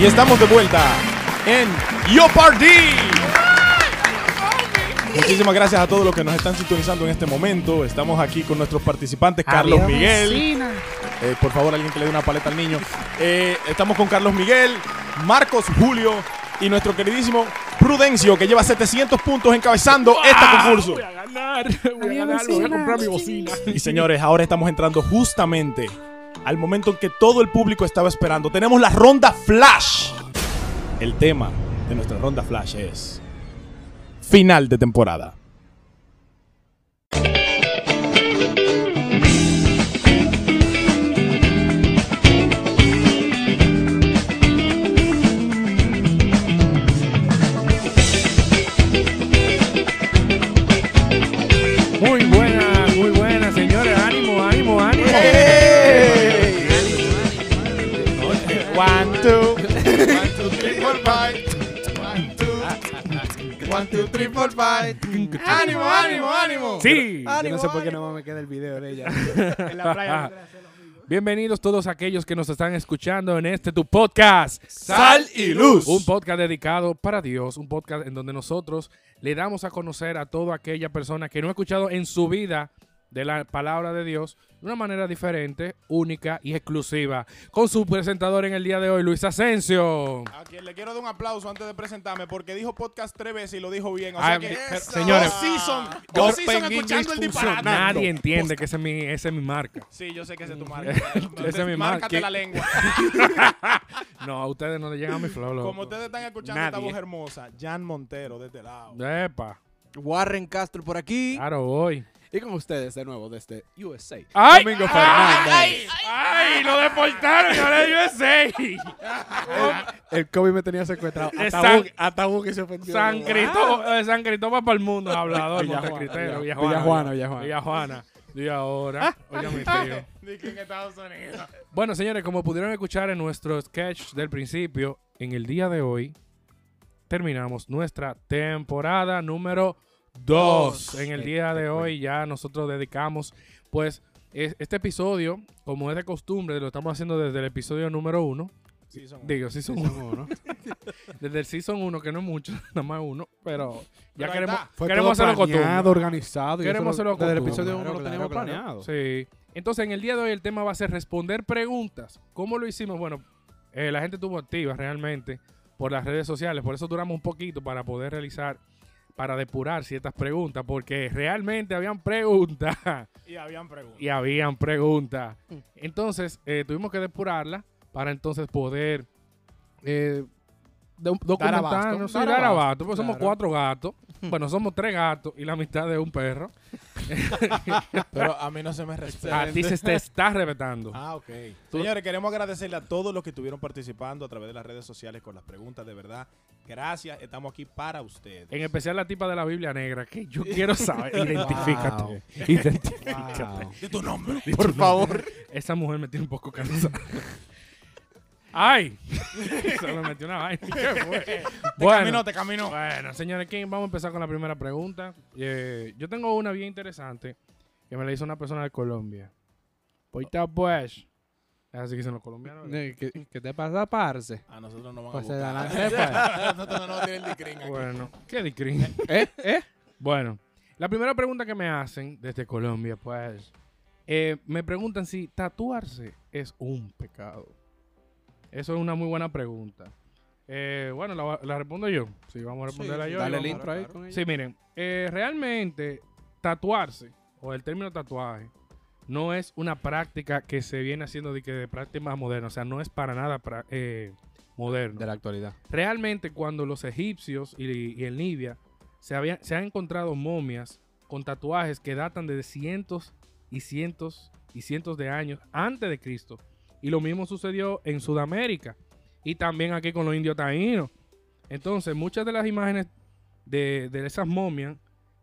Y estamos de vuelta en Yo Party. Muchísimas gracias a todos los que nos están sintonizando en este momento. Estamos aquí con nuestros participantes, Carlos Miguel. Eh, por favor, alguien que le dé una paleta al niño. Eh, estamos con Carlos Miguel, Marcos Julio y nuestro queridísimo Prudencio, que lleva 700 puntos encabezando este concurso. Voy a ganar, voy a ganar, voy a comprar mi bocina. Y señores, ahora estamos entrando justamente al momento en que todo el público estaba esperando. Tenemos la ronda Flash. El tema de nuestra ronda Flash es final de temporada. One, two, three, four, five. Ánimo, ánimo, ánimo. Sí. Yo no sé por qué no me queda el video de ella. En la playa. Bienvenidos todos aquellos que nos están escuchando en este tu podcast. Sal y luz. Un podcast dedicado para Dios, un podcast en donde nosotros le damos a conocer a toda aquella persona que no ha escuchado en su vida de la palabra de Dios de una manera diferente, única y exclusiva. Con su presentador en el día de hoy, Luis Asensio. A quien le quiero dar un aplauso antes de presentarme porque dijo podcast tres veces y lo dijo bien. O Ah, sea que, pero, señores, dos season, dos season escuchando el disparate. Nadie entiende que esa es mi, esa es mi marca. Sí, yo sé que ese es tu marca. Ese es mi marca. Márcate la lengua. No, a ustedes no le llegan a mi flow. loco. Como ustedes están escuchando esta Nadie. voz hermosa, Jan Montero de este lado. Epa, Warren Castro por aquí. claro, voy. Y con ustedes de nuevo desde USA. ¡Ay! Domingo ¡Ay! Fernández. ¡Ay! ¡Lo deportaron! ¡Ahora es USA! El COVID me tenía secuestrado. Hugo que se ofendió. San Cristóbal, eh, San Cristóbal para el mundo, hablador, Villajuana. Villajuana, Villajuana. Villajuana. Y ahora, oye mi tío. Dije en Estados Unidos. Bueno, señores, como pudieron escuchar en nuestro sketch del principio, en el día de hoy terminamos nuestra temporada número 2. En el día de hoy ya nosotros dedicamos, pues, es- este episodio, como es de costumbre, lo estamos haciendo desde el episodio número 1. Sí, son Digo, season 1. Desde el season 1, que no es mucho, nada más uno, pero ya Pero queremos. Fue queremos todo hacerlo planeado, costumbre. organizado. Queremos lo- hacerlo Desde el episodio 1 lo Claro, teníamos claro, planeado. Sí. Entonces, en el día de hoy el tema va a ser responder preguntas. ¿Cómo lo hicimos? Bueno, eh, la gente estuvo activa realmente por las redes sociales. Por eso duramos un poquito para poder realizar, para depurar ciertas preguntas, porque realmente habían preguntas Y habían preguntas. y habían preguntas. Entonces, eh, tuvimos que depurarla para entonces poder eh, do- documentarnos, abasto, sí, dar dar abasto, abasto, porque somos claro. cuatro gatos. Bueno, somos tres gatos y la mitad de un perro. Pero a mí no se me respeta. A ti se te está respetando. Ah, ok. Señores, queremos agradecerle a todos los que estuvieron participando a través de las redes sociales con las preguntas, de verdad. Gracias, estamos aquí para ustedes. En especial la tipa de la Biblia negra, que yo quiero saber. Identifícate. Identifícate. Wow. De tu nombre. Por favor. Esa mujer me tiene un poco cansada. ¡Ay! Se me metió una vaina. ¿Qué fue? Te Bueno, caminó, te caminó. bueno, señores, ¿quién? vamos a empezar con la primera pregunta. Eh, yo tengo una bien interesante que me la hizo una persona de Colombia. Poita pues. Es así que dicen los colombianos. ¿verdad? Eh, ¿Qué, qué te pasa, parce? A nosotros no van Pues a adelante, pues. nosotros no tienen discrín aquí. Bueno, ¿qué discrim? ¿Eh? ¿Eh? Bueno, la primera pregunta que me hacen desde Colombia, pues, eh, me preguntan si tatuarse es un pecado. Eso es una muy buena pregunta. Eh, bueno, la, la respondo yo. Sí, vamos a responderla sí, yo. Dale el intro ahí con ella. Sí, miren, eh, realmente tatuarse, o el término tatuaje, no es una práctica que se viene haciendo de, que de práctica moderna. O sea, no es para nada pra- eh, moderno. De la actualidad. Realmente cuando los egipcios y, y en Libia se, habían, se han encontrado momias con tatuajes que datan de cientos y cientos y cientos de años antes de Cristo. Y lo mismo sucedió en Sudamérica y también aquí con los indios taínos. Entonces muchas de las imágenes de, de esas momias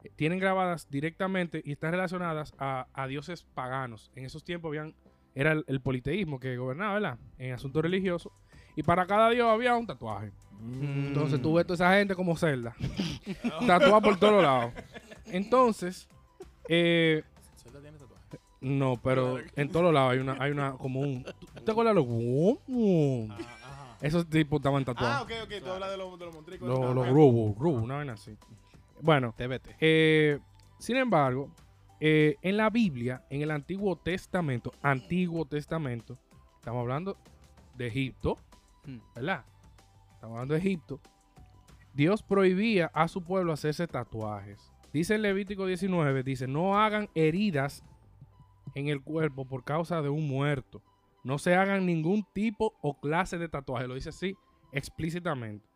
eh, tienen grabadas directamente y están relacionadas a, a dioses paganos. En esos tiempos habían, era el, el politeísmo que gobernaba, ¿verdad? En asuntos religiosos. Y para cada dios había un tatuaje. Entonces tú ves toda esa gente como Zelda. Tatuada por todos lados. Entonces, eh. No, pero en todos lados hay una, hay una, como un. ¿Tú te acuerdas de los? Ajá. Esos tipos estaban Ah, tatuados. ok, ok. Tú hablas de los, de los montricos. Los Ah, los. Rubu, Rubu, una vaina así. Bueno, TBT. eh, sin embargo, eh, en la Biblia, en el Antiguo Testamento, Antiguo Testamento, estamos hablando de Egipto, Hmm. ¿verdad? Estamos hablando de Egipto. Dios prohibía a su pueblo hacerse tatuajes. Dice en Levítico 19, dice, no hagan heridas en el cuerpo por causa de un muerto. No se hagan ningún tipo o clase de tatuaje. Lo dice así explícitamente.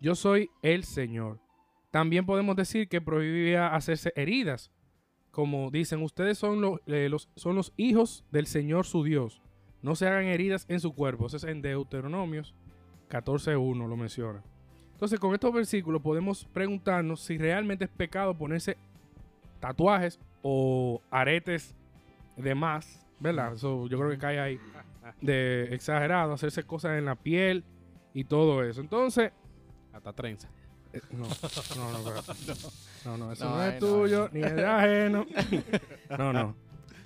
Yo soy el Señor. También podemos decir que prohibía hacerse heridas. Como dicen, ustedes son los, eh, los- son los hijos del Señor su Dios. No se hagan heridas en su cuerpo. Eso es en Deuteronomios 14.1 lo menciona. Entonces, con estos versículos podemos preguntarnos si realmente es pecado ponerse tatuajes o aretes de más, ¿verdad? Eso yo creo que cae ahí de exagerado, hacerse cosas en la piel y todo eso. Entonces, Hasta trenza. eh, no, no, no, pero- no, no, eso no, No, es no, tuyo, ni es de ajeno. No, no.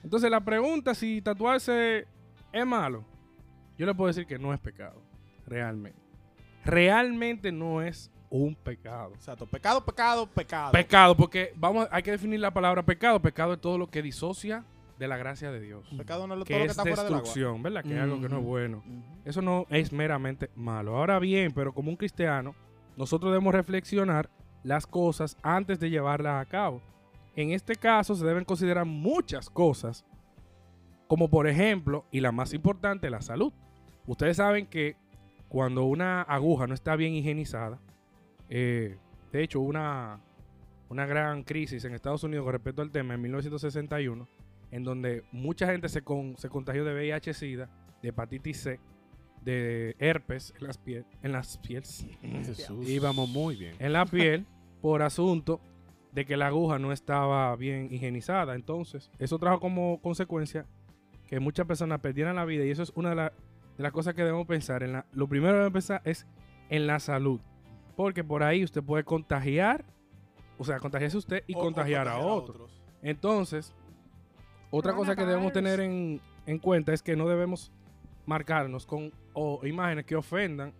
Entonces, la pregunta si tatuarse es malo, yo le puedo decir que no es pecado, realmente. Realmente no es un pecado. Exacto. Pecado, pecado, pecado. Pecado, porque vamos, hay que definir la palabra pecado. Pecado es todo lo que disocia de la gracia de Dios. Pecado no es lo- todo Que lo que es está fuera del agua. destrucción, ¿verdad? Que es algo que no es bueno. Eso no es meramente malo. Ahora bien, pero como un cristiano, nosotros debemos reflexionar las cosas antes de llevarlas a cabo. En este caso se deben considerar muchas cosas, como por ejemplo, y la más importante, la salud. Ustedes saben que cuando una aguja no está bien higienizada, eh, de hecho, una, una gran crisis en Estados Unidos con respecto al tema en 1961, en donde mucha gente se, con- se contagió de VIH-Sida, de hepatitis C, de herpes en las piel, en las pieles, Jesús. Íbamos muy bien. en la piel por asunto de que la aguja no estaba bien higienizada. Entonces, eso trajo como consecuencia que muchas personas perdieran la vida y eso es una de, la- de las cosas que debemos pensar. En la- lo primero que debemos pensar es en la salud, porque por ahí usted puede contagiar, o sea, contagiarse usted y O- o contagiar a otros. Entonces, otra cosa que debemos tener en, en cuenta es que no debemos marcarnos con o imágenes que ofendan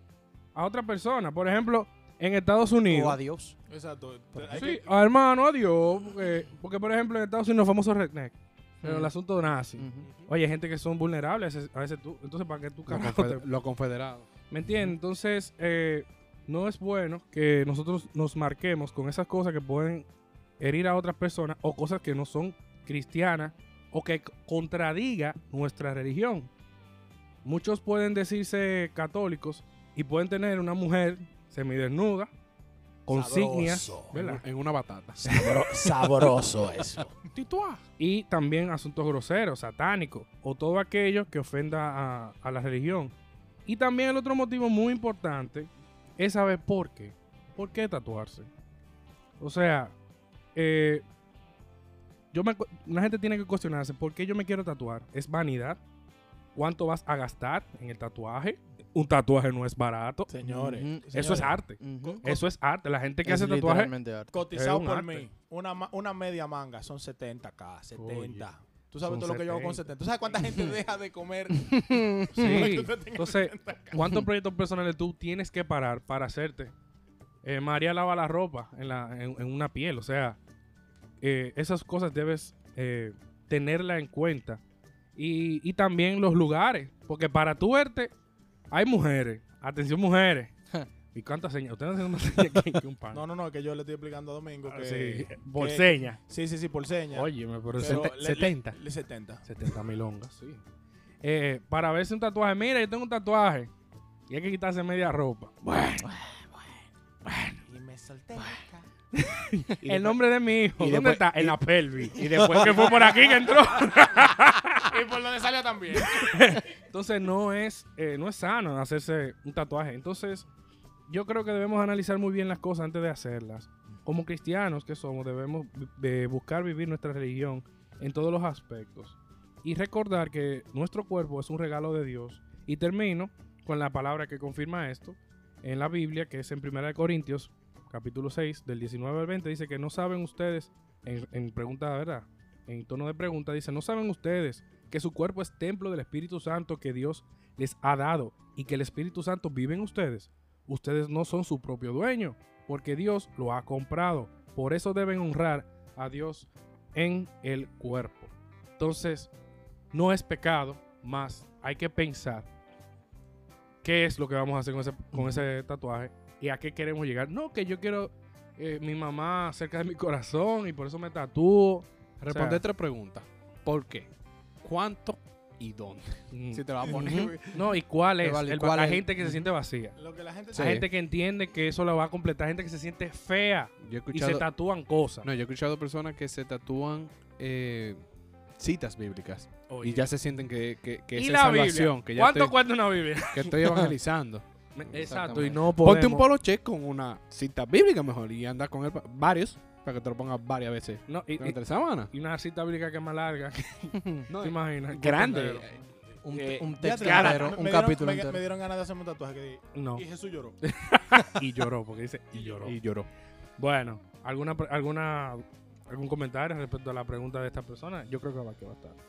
a otra persona. Por ejemplo, en Estados Unidos. O adiós. Exacto. Sí, que- ah, hermano, adiós. Porque, porque, por ejemplo, en Estados Unidos, famosos redneck. Pero el asunto nazi. Ujú. Oye, hay gente que son vulnerables a veces, a veces tú. Entonces, ¿para qué tú Los carajo confed- te- Los confederados. ¿Me entiendes? Entonces, eh, no es bueno que nosotros nos marquemos con esas cosas que pueden herir a otras personas o cosas que no son cristianas o que contradiga nuestra religión. Muchos pueden decirse católicos y pueden tener una mujer semidesnuda con signias, ¿verdad? En una batata. Sabro- sabroso eso. Y también asuntos groseros, satánicos o todo aquello que ofenda a, a la religión. Y también el otro motivo muy importante es saber por qué. ¿Por qué tatuarse? O sea, eh, yo me, una gente tiene que cuestionarse por qué yo me quiero tatuar. ¿Es vanidad? ¿Cuánto vas a gastar en el tatuaje? Un tatuaje no es barato. Señores. Eso es arte. Eso es arte. La gente que Es hace tatuaje arte. Cotizado por arte. mí. Una, una media manga son 70k, 70. Tú sabes Son todo lo que yo hago con 70. 70. ¿Tú sabes cuánta gente deja de comer? Sí. Entonces, 70K. ¿cuántos proyectos personales tú tienes que parar para hacerte? Eh, María lava la ropa en, la, en, en una piel. O sea, eh, esas cosas debes eh, tenerla en cuenta. Y, y también los lugares. Porque para tú verte, hay mujeres. Atención, mujeres. ¿Y cuántas señas? Ustedes no hacen una seña que, que un pan. No, no, no, que yo le estoy explicando a Domingo Ah, que... sí, por que- seña. Sí, sí, sí, por seña. Oye, sete- le- 70. Le, le 70. 70 mil ongas, sí. Eh, para verse un tatuaje. Mira, yo tengo un tatuaje. Y hay que quitarse media ropa. Bueno. Y me solté. El nombre de mi hijo. y ¿Dónde después- está? En la pelvis. Y después que fue por aquí que entró. y por donde salió también. Entonces no es, eh, no es sano hacerse un tatuaje. Entonces yo creo que debemos analizar muy bien las cosas antes de hacerlas. Como cristianos que somos, debemos de buscar vivir nuestra religión en todos los aspectos. Y recordar que nuestro cuerpo es un regalo de Dios. Y termino con la palabra que confirma esto en la Biblia, que es en 1 Corintios, capítulo 6, del 19 al 20, dice que no saben ustedes, en, en pregunta, ¿verdad? En tono de pregunta, dice, no saben ustedes que su cuerpo es templo del Espíritu Santo que Dios les ha dado y que el Espíritu Santo vive en ustedes, ustedes no son su propio dueño, porque Dios lo ha comprado. Por eso deben honrar a Dios en el cuerpo. Entonces, no es pecado, más hay que pensar qué es lo que vamos a hacer con ese, con ese tatuaje y a qué queremos llegar. No, que yo quiero eh, mi mamá cerca de mi corazón y por eso me tatúo. Responde sea- otra pregunta. ¿Por qué? ¿Cuánto y dónde? Mm. Si te va a poner. No, y cuál es. vale, El- ¿cuál es? gente que se siente vacía. Lo que la gente Sí. Hay gente que entiende que eso lo va a completar. Gente que se siente fea Yo he y se tatúan cosas. no, yo he escuchado personas que se tatúan eh, citas bíblicas Oye. y ya se sienten que, que, que ¿Y esa la salvación, que ya ¿Cuánto estoy, cuesta una Biblia? que estoy evangelizando. Exacto, y no podemos... Ponte un polo check con una cita bíblica mejor y anda con él varios para que te lo pongas varias veces No, y, durante y- la semana. y una cita bíblica que es más larga. No, ¿Te imaginas? grande. Un, Eh, un texto te- entero, me- un me dieron- capítulo me, entero. me dieron ganas de hacerme un tatuaje que No. y Jesús lloró. y lloró, porque dice y lloró. Y lloró. Bueno, ¿alguna, pre- alguna, ¿algún comentario respecto a la pregunta de esta persona? Yo creo que va a quedar bastante.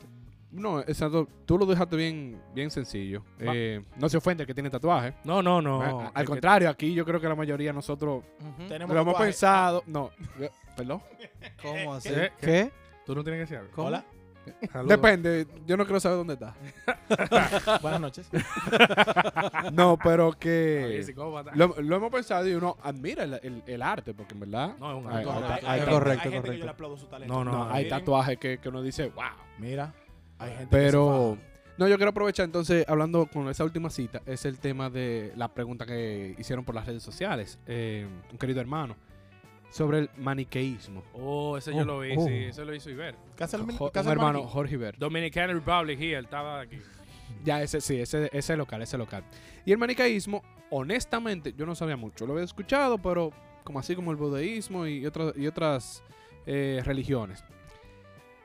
No, exacto. Tú lo dejaste bien, bien sencillo. Eh, no se ofende el que tiene tatuaje. No, no, no. El al contrario, aquí yo creo que la mayoría de nosotros Ujú. Tenemos lo hemos tatuaje. pensado. No, eh, perdón. ¿Cómo así? ¿Qué? ¿Qué? Tú no tienes que decir algo. Hola, Saludos. Depende, yo no quiero saber dónde está. buenas noches. No, pero que lo, lo hemos pensado y uno admira el, el- el arte, porque en verdad No, es un arte. hay, hay- correcto, hay gente que correcto. yo le aplaudo su talento. No, no, no, hay tatuajes que, que uno dice, wow. Mira, hay gente Pero, que se no, yo quiero aprovechar entonces, hablando con esa última cita, es el tema de la pregunta que hicieron por las redes sociales, eh, un querido hermano, sobre el maniqueísmo. Oh, ese yo Oh, lo vi, oh. sí, ese lo hizo Iber. el, Jo- un el hermano. Jorge Iber. Dominican Republic here, él estaba aquí. Ya, ese sí, ese, ese local, ese local. Y el maniqueísmo, honestamente, yo no sabía mucho. Lo había escuchado, pero como así como el budeísmo y, otras y otras eh, religiones.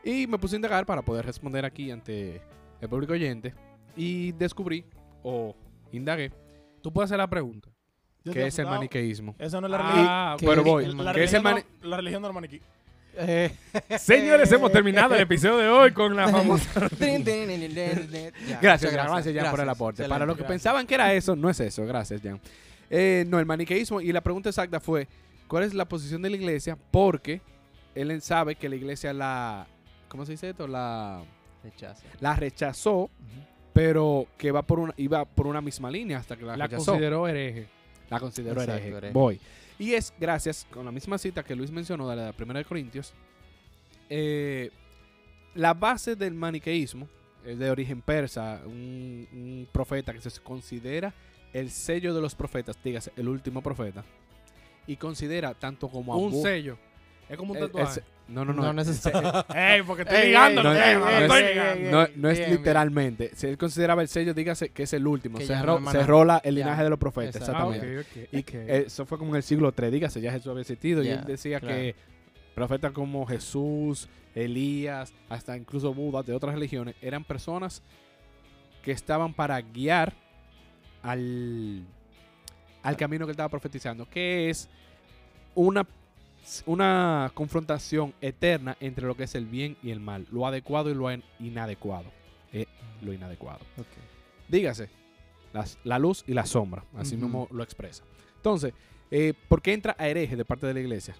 Y me puse a indagar para poder responder aquí ante el público oyente. Y descubrí, o indagué, Tú puedes hacer la pregunta. Yo qué es el maniqueísmo. Esa no es la religión. Ah, ¿Qué Pero voy, el La ¿qué es el religión, mani- no, la religión del maniquí. Eh, Señores, hemos terminado el episodio de hoy con la famosa. Gracias, Jan, gracias, Jan, por el gracias. aporte. Excelente. Para los que gracias. pensaban que era eso, no es eso. Gracias, Jan. Eh, no, el maniqueísmo. Y la pregunta exacta fue: ¿cuál es la posición de la iglesia? Porque él sabe que la iglesia la. ¿Cómo se dice esto? La, Rechazo. la rechazó, pero que va por una, iba por una misma línea hasta que la, La rechazó. consideró hereje. la consideró Exacto, hereje. hereje. Voy. Y es gracias, con la misma cita que Luis mencionó de la primera de Corintios, eh, la base del maniqueísmo es de origen persa, un, un profeta que se considera el sello de los profetas, dígase, el último profeta, y considera tanto como a Un sello. Es como un tatuaje. Se- no, no, no. No necesariamente. Ey, porque estoy ligando. no, es literalmente. Si él consideraba el sello, dígase que es el último. Que ya Cerró, no hermana- cerró la- el ya. linaje de los profetas, Exacto. Ah, exactamente. ok. Y ok. eso fue como en el siglo III, dígase, ya Jesús había existido. Y él decía claro. que profetas como Jesús, Elías, hasta incluso Buda de otras religiones, eran personas que estaban para guiar al, al camino que él estaba profetizando, que es una, una confrontación eterna entre lo que es el bien y el mal, lo adecuado y lo in- inadecuado. eh, lo inadecuado. Ok. Dígase, las- la luz y la sombra, así mismo lo expresa. Entonces, eh, ¿por qué entra a hereje de parte de la iglesia?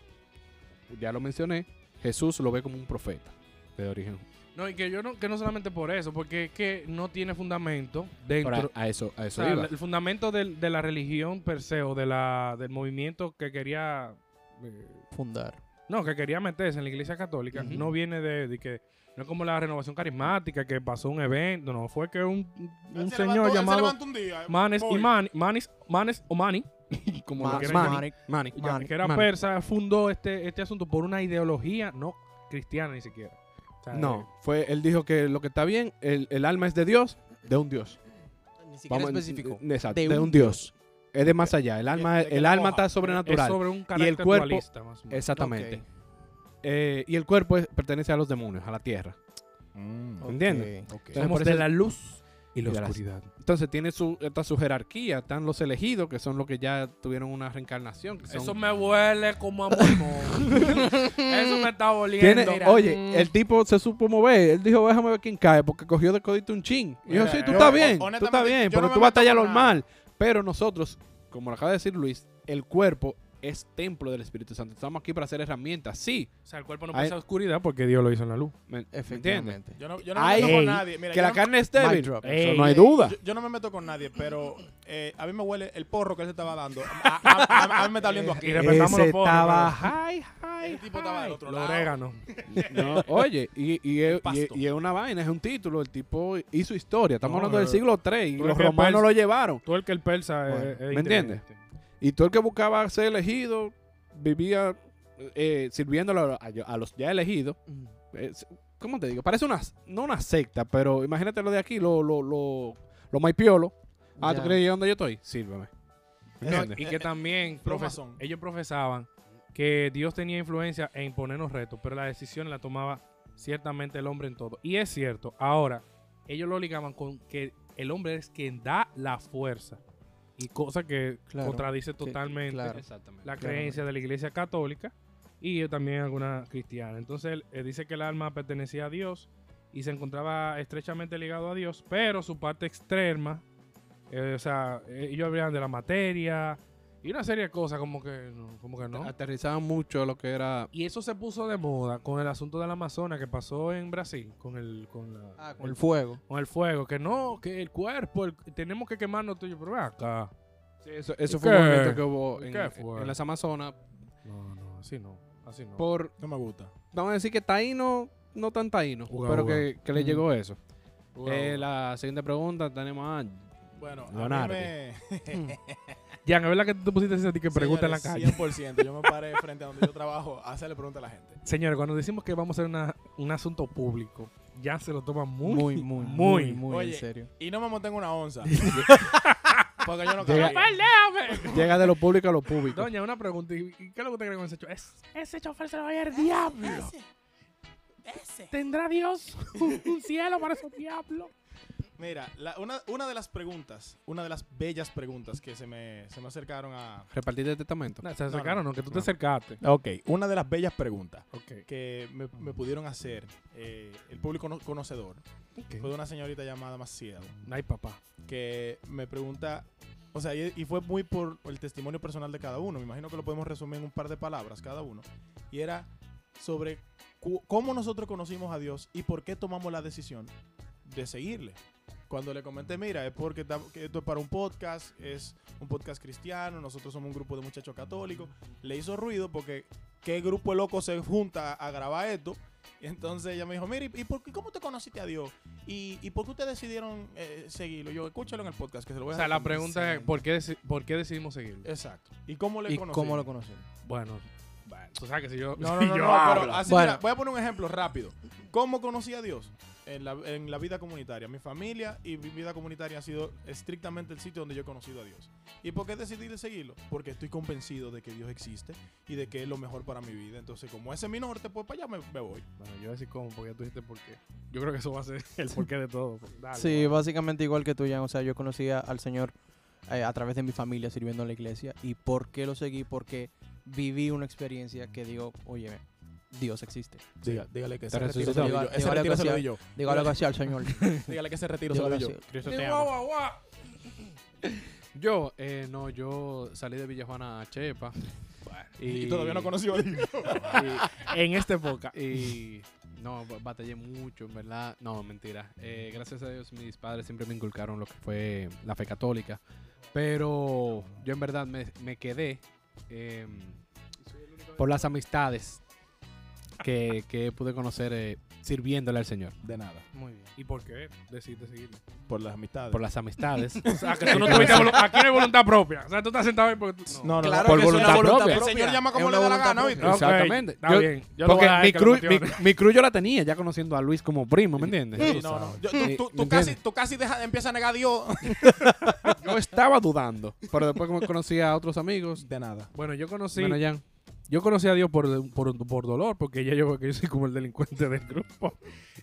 Ya lo mencioné, Jesús lo ve como un profeta de origen. No, y que yo no, que no solamente por eso, porque es que no tiene fundamento Ahora, dentro. a eso, a o eso sea, iba. el fundamento del- de la religión per se o de la, del movimiento que quería. Eh, Fundar. no, que quería meterse en la iglesia católica, no viene de, de que. No es como la renovación carismática, que pasó un evento, no, fue que un, un señor levantó- él se llamado levantó un día, Manes y. Mani, Manis, Manes o Mani, como lo Ma- quieran Mani. ya, Manny, que era persa, fundó este, este asunto por una ideología no cristiana ni siquiera. O sea, No, fue, él dijo que lo que está bien, el, el alma es de Dios, de un Dios. Ni siquiera Vamos, específico. eh, Exacto, De de, un un Dios. Es de más allá. El alma, el alma está Es sobrenatural. sobre un carácter cuerpo- dualista, más o menos. Exactamente. Ok. Eh, y el cuerpo es- pertenece a los demonios, a la tierra. Mm. ¿Entiendes? ok. Entonces, Somos por de la luz y la Y las- oscuridad. Entonces tiene su, esta su jerarquía. Están los elegidos, que son los que ya tuvieron una reencarnación. que son- Eso me huele como a. Eso me está oliendo. Tiene- oye, el tipo se supo mover. Él dijo, déjame ver quién cae, porque cogió de codito un chin. Y dijo, Mira, sí, tú yo- estás bien, tú estás bien, yo pero no tú meto batallas con normal. Pero nosotros, como lo acaba de decir Luis, el cuerpo es templo del Espíritu Santo. Estamos aquí para hacer herramientas, sí. O sea, el cuerpo no Hay- pasa oscuridad porque Dios lo hizo en la luz. ¿Me, me entiendes? Efectivamente. Yo no, yo no me meto con nadie. Mira, que la no- carne es débil. drop. Eso Ey, no hay duda. Yo, yo no me meto con nadie, pero eh, a mí me huele el porro que él se estaba dando. A, a- a- a mí me está oliendo aquí. Y respetamos los porros, estaba pero- high, high, Ese tipo estaba del otro El lado. orégano. No, oye, y, y, es, y, pasto. y es una vaina, es un título. El tipo hizo historia. Estamos No, hablando del siglo III y tú los que romanos lo llevaron. Tú el que el persa es- Bueno, es, ¿me entiendes? inteligente. Y todo el que buscaba ser elegido vivía eh, sirviéndolo a, a los ya elegidos. Eh, ¿Cómo te digo? Parece una, no una secta, pero imagínate lo de aquí, lo, lo, lo, lo maipiolo. Ah, ¿tú Ya. crees que dónde yo estoy? Sírveme. ¿Me No, entiendes? y que también Pro profes- ellos profesaban que Dios tenía influencia en imponernos retos, pero la decisión la tomaba ciertamente el hombre en todo. Y es cierto, ahora, ellos lo ligaban con que el hombre es quien da la fuerza. Y cosa que Claro, contradice que- totalmente claro. La Claramente. creencia de la iglesia católica y también alguna cristiana. Entonces él, él dice que el alma pertenecía a Dios y se encontraba estrechamente ligado a Dios, pero su parte extrema, eh, o sea, eh, ellos hablaban de la materia y una serie de cosas como que no, como que no. Aterrizaban mucho lo que era. Y eso se puso de moda con el asunto del Amazonas que pasó en Brasil, con el, con la- Ah, con el fuego. con el fuego, que no, que el cuerpo, el- tenemos que quemarnos tuyo, pero acá. Sí, eso eso ¿Y fue un qué? movimiento que hubo ¿Y en, en las Amazonas. No, no, así no, así no. Por, No me gusta. vamos a decir que taíno, no tan taíno, Uga, pero uga. que, que le Mm. llegó eso. Uga, Eh, la siguiente pregunta tenemos a Bueno, a mí Leonardo. me... Jan, ¿es verdad que tú te pusiste a ti que pregunta en la calle? 100%. Yo me paré frente a donde yo trabajo a hacerle preguntas a la gente. Señores, cuando decimos que vamos a hacer una- un asunto público, ya se lo toma muy, Muy, muy, muy. muy, Oye, en serio. Y no me monté en una onza. Porque yo no Llega-. Llega de lo público a lo público. Doña, una pregunta. ¿Y qué es lo que usted cree con ese chofer? Es, ese chofer se lo va a ir al diablo. ¿Tendrá Dios un cielo para esos diablos? Mira, la- una, una de las preguntas, una de las bellas preguntas que se me, se me acercaron a... Repartir el testamento. No, se acercaron, no, que tú te acercaste. Ok, una de las bellas preguntas que me, me pudieron hacer eh, el público no- conocedor fue de una señorita llamada Maciel Ay, papá. que me pregunta, o sea, y, y fue muy por el testimonio personal de cada uno, me imagino que lo podemos resumir en un par de palabras cada uno, y era sobre cu- cómo nosotros conocimos a Dios y por qué tomamos la decisión de seguirle. Cuando le comenté, mira, es porque esto es para un podcast, es un podcast cristiano, nosotros somos un grupo de muchachos católicos, le hizo ruido porque qué grupo de locos se junta a grabar esto. Y entonces ella me dijo, mira, ¿y por qué, cómo te conociste a Dios? ¿Y, y por qué ustedes decidieron eh, seguirlo? Yo, escúchalo en el podcast, que se lo voy O a sea, dejar la pregunta es. ¿por qué, ¿por qué decidimos seguirlo? Exacto. ¿Y cómo le ¿Y conocimos? cómo lo conocieron? Bueno, bueno, tú sabes que si yo... No, no, si no, yo no, hablo- pero así, Bueno. mira, voy a poner un ejemplo rápido. ¿Cómo conocí a Dios? En la, en la vida comunitaria. Mi familia y mi vida comunitaria ha sido estrictamente el sitio donde yo he conocido a Dios. ¿Y por qué decidí de seguirlo? Porque estoy convencido de que Dios existe y de que es lo mejor para mi vida. Entonces, como ese es mi norte, pues para allá me, me voy. Bueno, yo voy a decir cómo, porque ya tú dijiste por qué. Yo creo que eso va a ser el porqué de todo. Dale, Sí, básicamente igual que tú, Jan. O sea, yo conocí a- al Señor eh, a través de mi familia sirviendo en la iglesia. ¿Y por qué lo seguí? Porque viví una experiencia que digo, oye, Dios existe. Diga- dígale que Te ese retiro se lo di yo. Dígale- retiro que se lo sea- al Señor. Dígale que ese retiro se lo di yo. Cristo te ama. Yo, eh, no, yo salí de Villajuana a Chepa. Y, todavía no conoció a Dios. En esta época. Y, no, ba- batallé mucho, en verdad. No, mentira. Eh, gracias a Dios, mis padres siempre me inculcaron lo que fue la fe católica. Pero yo en verdad me, me quedé em, por las amistades que, que pude conocer eh, sirviéndole al Señor. De nada. Muy bien. ¿Y por qué decidiste seguirlo? Por las amistades. Por las amistades. O sea, que tú no tuviste Aquí no hay voluntad propia. O sea, tú estás sentado ahí porque tú... No, no, Claro por voluntad voluntad propia. El Señor llama como le da la gana, ¿oíste? propia. Ok, Exactamente. Está Yo- bien. Yo lo voy a Porque mi cruz, mi, cruz yo la tenía ya conociendo a Luis como primo, ¿me entiendes? Sí, no, no. Yo- tú, Sí, tú- ¿me tú casi, tú casi deja- empiezas a negar a Dios. Yo estaba dudando, pero después como conocí a otros amigos, De nada. Bueno, yo conocí... Jan. Yo conocí a Dios por, por, por dolor, porque ya yo, que yo soy como el delincuente del grupo.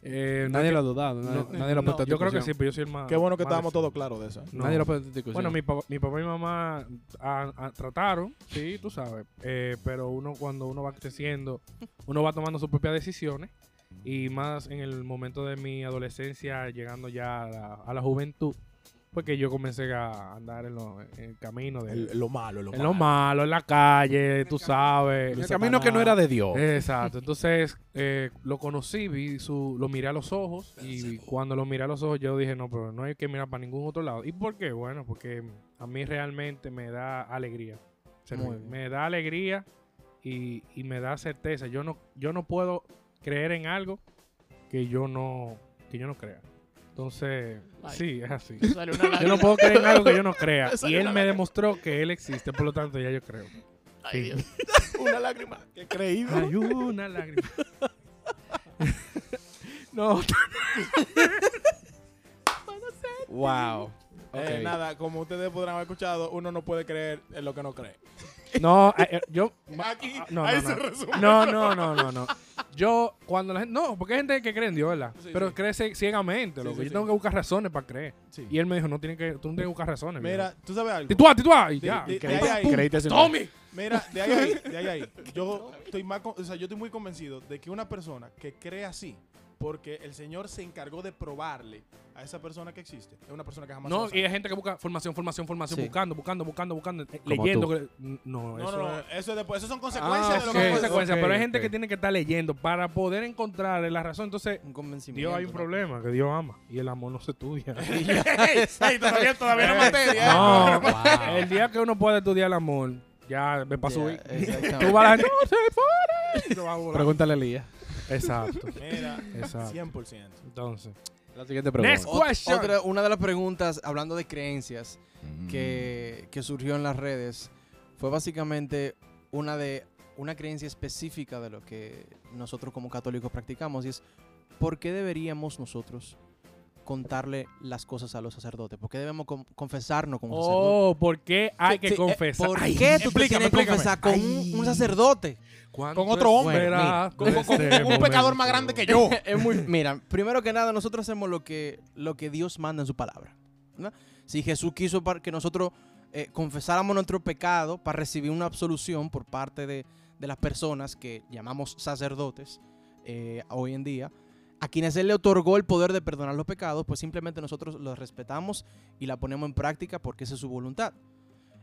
Eh, no Nadie lo ha dudado. Nadie, no, nadie lo ha no, puesto en Yo creo que sí, pero yo soy el más. Qué bueno que más estábamos todos claros de eso. No. Nadie lo ha puesto. Bueno, mi, papá- mi papá y mi mamá trataron, sí, tú sabes, eh, pero uno cuando uno va creciendo, uno va tomando sus propias decisiones y más en el momento de mi adolescencia, llegando ya a la, a la juventud, porque yo comencé a andar en, lo- en el camino de... El- lo malo, lo en malo. lo malo, en la calle, tú sabes. el camino que no era de Dios. Exacto, entonces eh, lo conocí, vi su, lo miré a los ojos y cuando lo miré a los ojos yo dije, no, pero no hay que mirar para ningún otro lado. ¿Y por qué? Bueno, porque a mí realmente me da alegría. Me da alegría y, y me da certeza. Yo no, yo no puedo creer en algo que yo no, que yo no crea. Entonces, Ay. sí, es así. Yo no puedo creer en algo que yo no crea. Y él me demostró que él existe, por lo tanto ya yo creo. Ay, Dios. una lágrima. Qué creído. Hay una lágrima. no, Wow. Eh, Ok. nada, como ustedes podrán haber escuchado, uno no puede creer en lo que no cree. No, eh, yo. Aquí, No, ahí no, se no. resume. No, no, no, no, no. Yo, cuando la gente. No, porque hay gente que cree en Dios, ¿verdad? Sí, Pero sí. cree ciegamente. Sí, loco. yo tengo que buscar razones para creer. Y él me dijo: no tiene que, tú no tienes que buscar razones. Mira, tú sabes algo. Tituá, tituá. Y ya. de- de ahí Tommy. Mira, de ahí de ahí. Yo estoy más, con- o sea, yo estoy muy convencido de que una persona que cree así, porque el Señor se encargó de probarle a esa persona que existe, es una persona que jamás No, y hay gente que busca formación, formación, formación, Sí. buscando, buscando, buscando, buscando, eh, Como leyendo. que- no, No, eso no, no, es- eso es después, eso son consecuencias Ah, de lo que consecuencias, pero hay gente que tiene que estar leyendo para poder encontrar la razón. Entonces, Un convencimiento. Dios hay un ¿no? problema, que Dios ama y el amor no se estudia. Ey, todavía, todavía no materia. no, Wow. el día que uno puede estudiar el amor, ya Ya, subir. exactamente. Tú vas a la no se pare", y tú vas a volar. Pregúntale a Elías. Exacto. Mira, Exacto. 100%. Entonces, La siguiente pregunta. Next. Otra, una de las preguntas, hablando de creencias, que, que surgió en las redes, fue básicamente una de una creencia específica de lo que nosotros como católicos practicamos y es ¿por qué deberíamos nosotros contarle las cosas a los sacerdotes? ¿Por qué debemos con- confesarnos con un sacerdote? oh, ¿por qué hay que Sí, eh, confesar? ¿Por Ay, qué tú te explícame, tienes que explícame. confesar con un, un sacerdote? ¿cuánto con otro hombre? Con, con- este con un pecador más grande que yo. es muy, mira, primero que nada, nosotros hacemos lo que, lo que Dios manda en su palabra. ¿no? Si Jesús quiso para que nosotros eh, confesáramos nuestro pecado para recibir una absolución por parte de, de las personas que llamamos sacerdotes eh, hoy en día, a quienes Él le otorgó el poder de perdonar los pecados, pues simplemente nosotros los respetamos y la ponemos en práctica porque esa es su voluntad.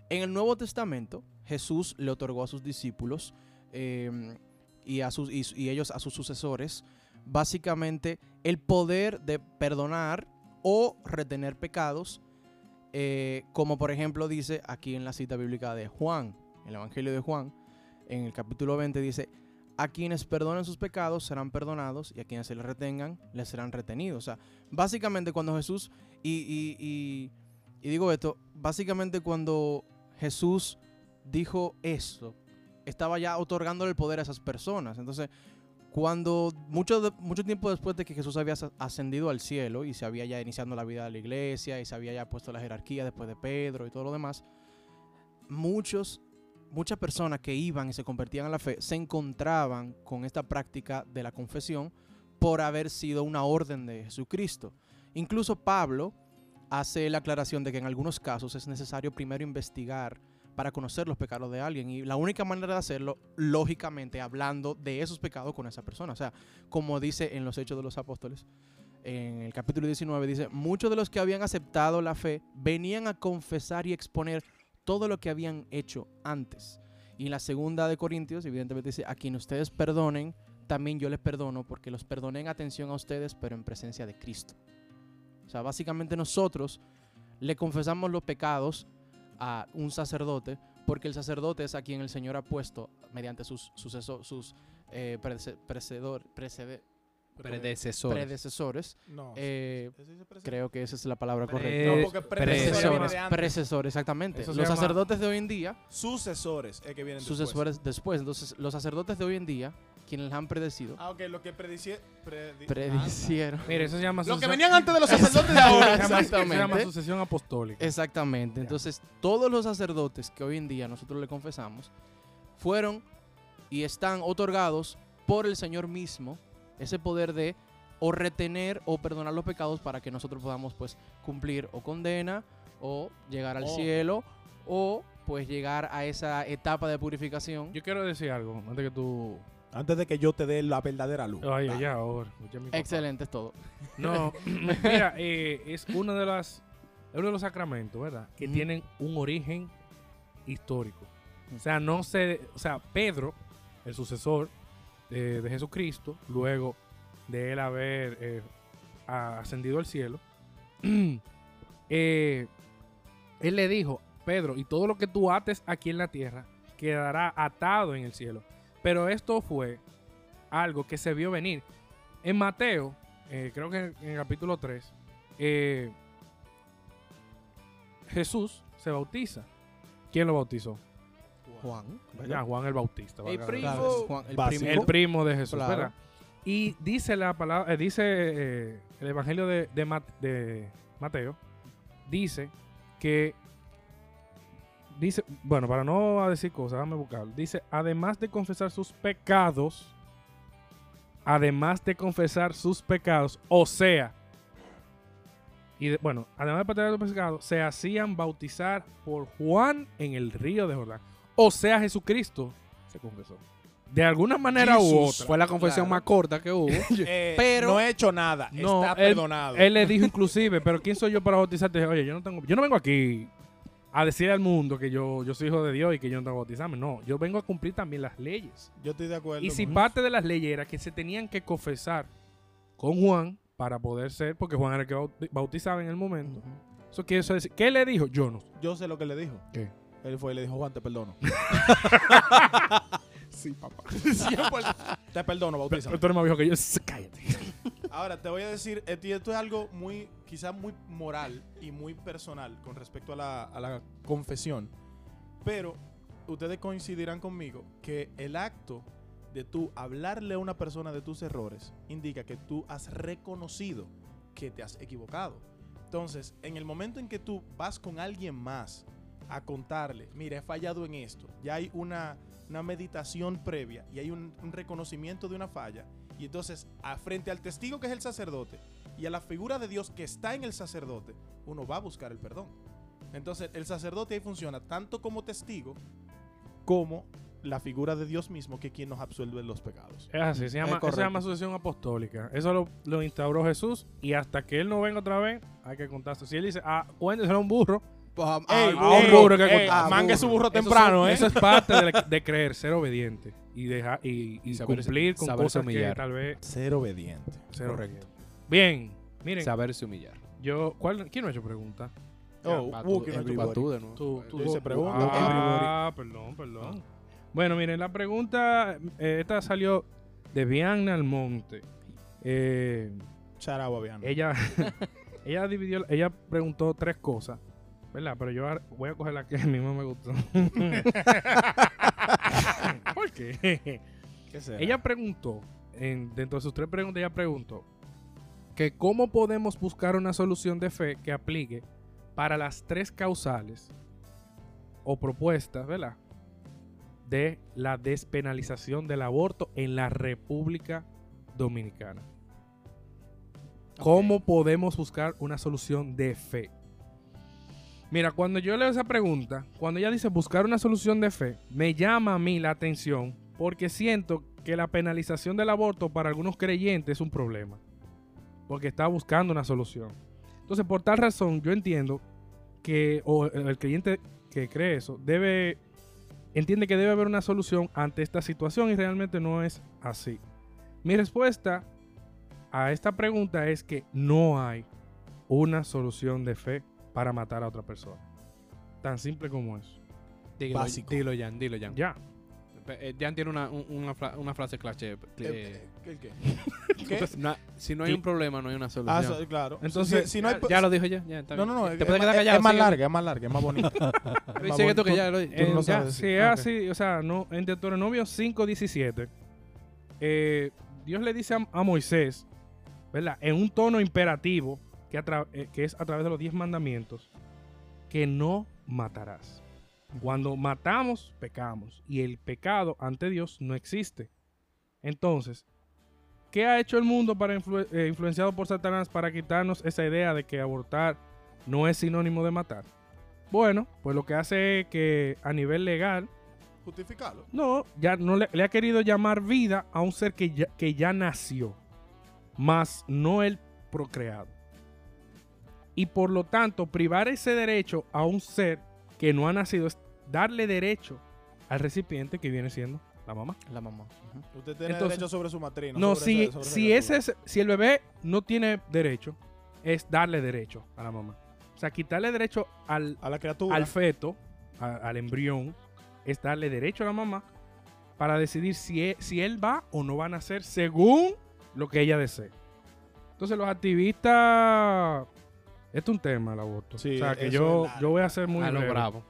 En el Nuevo Testamento, Jesús le otorgó a sus discípulos eh, y, a ellos a sus sucesores básicamente el poder de perdonar o retener pecados, eh, como por ejemplo dice aquí en la cita bíblica de Juan, el Evangelio de Juan, en el capítulo 20 dice, a quienes perdonen sus pecados serán perdonados y a quienes se les retengan les serán retenidos. O sea, básicamente cuando Jesús, y, y- y- y digo esto, básicamente cuando Jesús dijo esto, estaba ya otorgándole el poder a esas personas. Entonces, cuando mucho, mucho tiempo después de que Jesús había as- ascendido al cielo y se había ya iniciando la vida de la iglesia y se había ya puesto la jerarquía después de Pedro y todo lo demás, muchos, muchas personas que iban y se convertían a la fe se encontraban con esta práctica de la confesión por haber sido una orden de Jesucristo. Incluso Pablo hace la aclaración de que en algunos casos es necesario primero investigar para conocer los pecados de alguien. Y la única manera de hacerlo, lógicamente, hablando de esos pecados con esa persona. O sea, como dice en los Hechos de los Apóstoles, en el capítulo 19, dice, muchos de los que habían aceptado la fe venían a confesar y exponer todo lo que habían hecho antes. Y la segunda de Corintios, evidentemente dice, a quien ustedes perdonen, también yo les perdono, porque los perdoné en atención a ustedes, pero en presencia de Cristo. O sea, básicamente nosotros le confesamos los pecados a un sacerdote, porque el sacerdote es a quien el Señor ha puesto mediante sus, suceso- sus eh, Predecesor. predecesores. No. eh, creo que esa es la palabra Pre- correcta. No, Predecesores, predecesores, exactamente. Los sacerdotes de hoy en día, Sucesores es que vienen después. sucesores después. Entonces, los sacerdotes de hoy en día, quienes les han predecido, Ah, ok, lo que predicie... predi- predicieron. Mire, eso se llama Lo que venían antes de los sacerdotes de ahora. Exactamente. Se llama sucesión apostólica. Exactamente. Entonces, todos los sacerdotes que hoy en día nosotros le confesamos fueron y están otorgados por el Señor mismo, ese poder de o retener o perdonar los pecados para que nosotros podamos pues cumplir o condena o llegar al Oh. cielo o pues llegar a esa etapa de purificación. Yo quiero decir algo antes que tú. Antes de que yo te dé la verdadera luz. Ay, ya, ahora. Excelente es todo. No, mira, eh, es uno de las es uno de los sacramentos, ¿verdad? Que tienen un origen histórico. O sea, no sé, o sea, Pedro, el sucesor de, Jesucristo, luego de él haber eh, ascendido al cielo, eh, él le dijo, Pedro, y todo lo que tú ates aquí en la tierra quedará atado en el cielo. Pero esto fue algo que se vio venir. En Mateo, eh, creo que en, en el capítulo 3, eh, Jesús se bautiza. ¿Quién lo bautizó? Juan. Ya, Juan el Bautista. El primo. redundancia. Juan, el Básico. primo. El primo de Jesús, Claro. ¿verdad? Y dice la palabra, eh, dice eh, el Evangelio de, de Mat- de Mateo, dice que, dice, bueno, para no decir cosas, déjame buscarlo. Dice, además de confesar sus pecados, además de confesar sus pecados, o sea, y de- bueno, además de confesar sus pecados, se hacían bautizar por Juan en el río de Jordán. O sea, Jesucristo se confesó. De alguna manera u otra. Fue la confesión Claro. más corta que hubo. Eh, Pero- no he hecho nada. No, está él- perdonado. Él le dijo inclusive, pero ¿quién soy yo para bautizarte? Oye, yo no tengo, yo no vengo aquí a decir al mundo que yo, yo soy hijo de Dios y que yo no tengo que bautizarme. No, yo vengo a cumplir también las leyes. yo estoy de acuerdo. Y si con- parte de las leyes era que se tenían que confesar con Juan para poder ser, porque Juan era el que baut- bautizaba en el momento. Ujú. Eso quiere decir, ¿qué le dijo? Yo no. Yo sé lo que le dijo. ¿Qué? Él fue y le dijo, Juan, te perdono. sí, papá. te perdono, bautízame. Pero tú eres más viejo que yo. Cállate. Ahora, te voy a decir, eh, esto es algo muy, quizás muy moral y muy personal con respecto a la, a la confesión. Pero ustedes coincidirán conmigo que el acto de tú hablarle a una persona de tus errores indica que tú has reconocido que te has equivocado. Entonces, en el momento en que tú vas con alguien más a contarle, mira, he fallado en esto, ya hay una, una meditación previa y hay un, un reconocimiento de una falla, y entonces, a frente al testigo que es el sacerdote y a la figura de Dios que está en el sacerdote, uno va a buscar el perdón. Entonces, el sacerdote ahí funciona tanto como testigo como la figura de Dios mismo, que es quien nos absuelve los pecados. Es así, se llama, se llama asociación apostólica. Eso lo, lo instauró Jesús y hasta que él no venga otra vez, hay que contarse. Si él dice, ah, cuénteselo a un burro, Pues, Ey, ey, un burro que ey, contar. mangue su burro Eso temprano, son- ¿eh? Eso es parte de, de creer, ser obediente y dejar y, cumplir con saberse cosas que humillar. tal vez Ser obediente. ser Correcto. obediente. Bien, miren, Saberse humillar. yo, ¿cuál, ¿quién no ha hecho pregunta? Oh, uh, que no everybody. es tu Va tú de nuevo. Tú, tú, pregunta, Ah, perdón, perdón. Bueno, miren, la pregunta, eh, esta salió de Vianna Almonte. Eh, Charagua, Viana. ella, ella dividió, ella preguntó tres cosas, ¿verdad? Pero yo voy a coger la que a mí más me gustó. ¿Por qué? ¿Qué será? Ella preguntó, en, dentro de sus tres preguntas, ella preguntó que cómo podemos buscar una solución de fe que aplique para las tres causales o propuestas, ¿verdad? De la despenalización del aborto en la República Dominicana. ¿Cómo podemos buscar una solución de fe? Mira, cuando yo leo esa pregunta, cuando ella dice buscar una solución de fe, me llama a mí la atención porque siento que la penalización del aborto para algunos creyentes es un problema. Porque está buscando una solución. Entonces, por tal razón, yo entiendo que, o el creyente que cree eso, debe, entiende que debe haber una solución ante esta situación y realmente no es así. Mi respuesta a esta pregunta es que no hay una solución de fe para matar a otra persona. Tan simple como eso. Dilo, Básico. dilo, Jan, dilo, Jan. Ya. Eh, Jan tiene una, un- una, fra- una frase cliché. Eh, eh, ¿Qué? No- si no hay un problema, no hay una Ah, solución. so- claro. Entonces, si, si no hay, ya, ya lo dijo ya. ya está No, no, no. Te es, puedes quedar es- callado. es más larga, es más larga, es más bonita. Más Sigue tú que ya lo no Eh, ya, sabes si es Ah, así, o sea, no, en Deuteronomio 5.17, eh, Dios le dice a, a Moisés, ¿verdad? En un tono imperativo, que, a tra- eh, que es a través de los diez mandamientos, que no matarás. Cuando matamos, pecamos. Y el pecado ante Dios no existe. Entonces, ¿qué ha hecho el mundo para eh, influenciado por Satanás para quitarnos esa idea de que abortar no es sinónimo de matar? Bueno, pues lo que hace es que a nivel legal justificarlo. No, ya no le, ha querido llamar vida a un ser que ya, que ya nació, más no el procreado. Y por lo tanto, privar ese derecho a un ser que no ha nacido es darle derecho al recipiente que viene siendo la mamá. La mamá. Usted tiene derecho sobre su matriz. No, si, si, ese si el bebé no tiene derecho, es darle derecho a la mamá. O sea, quitarle derecho al, a la criatura. al feto, al embrión, es darle derecho a la mamá para decidir si, e, si él va o no va a nacer según lo que ella desee. Entonces los activistas... Esto es un tema, el aborto. o sea, que yo, yo voy a ser muy bravo.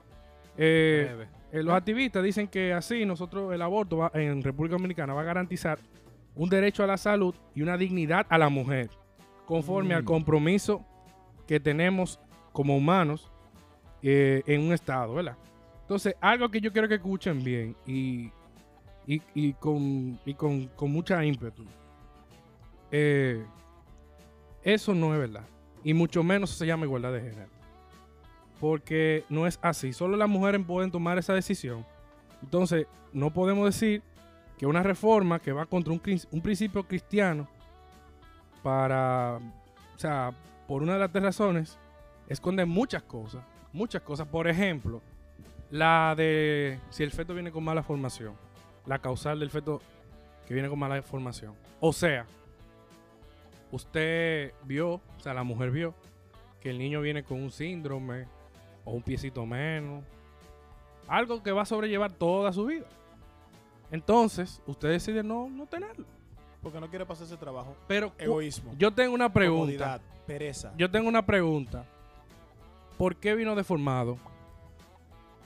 Eh, eh, los activistas dicen que así nosotros el aborto va, en República Dominicana va a garantizar un derecho a la salud y una dignidad a la mujer, conforme al mm. compromiso que tenemos como humanos eh, en un estado, ¿verdad? Entonces, algo que yo quiero que escuchen bien y, y, con, con, mucha ímpetu. Eh, eso no es verdad. Y mucho menos se llama igualdad de género. Porque no es así. Solo las mujeres pueden tomar esa decisión. Entonces, no podemos decir que una reforma que va contra un, un principio cristiano para, o sea, por una de las tres razones, esconde muchas cosas. Muchas cosas. Por ejemplo, la de si el feto viene con mala formación. La causal del feto que viene con mala formación. O sea, usted vio, o sea, la mujer vio que el niño viene con un síndrome o un piecito menos. Algo que va a sobrellevar toda su vida. Entonces, usted decide no, no tenerlo. Porque no quiere pasar ese trabajo. Pero egoísmo. Yo tengo una pregunta. pereza. Yo tengo una pregunta. ¿Por qué vino deformado?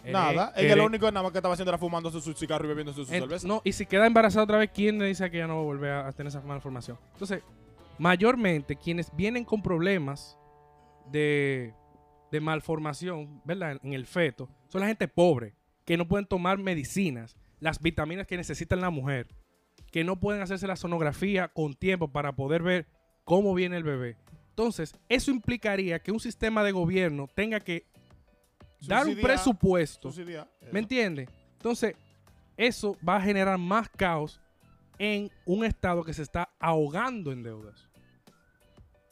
Nada, ella lo único nada más que estaba haciendo era fumando su, cigarro y bebiendo su, cerveza. No, y si queda embarazada otra vez, ¿quién le dice que ella no va a volver a, tener esa malformación? Entonces, mayormente quienes vienen con problemas de, de malformación, ¿verdad? En el feto, son la gente pobre, que no pueden tomar medicinas, las vitaminas que necesita la mujer, que no pueden hacerse la sonografía con tiempo para poder ver cómo viene el bebé. Entonces, eso implicaría que un sistema de gobierno tenga que dar un presupuesto. ¿Me entiendes? Entonces, eso va a generar más caos en un Estado que se está ahogando en deudas.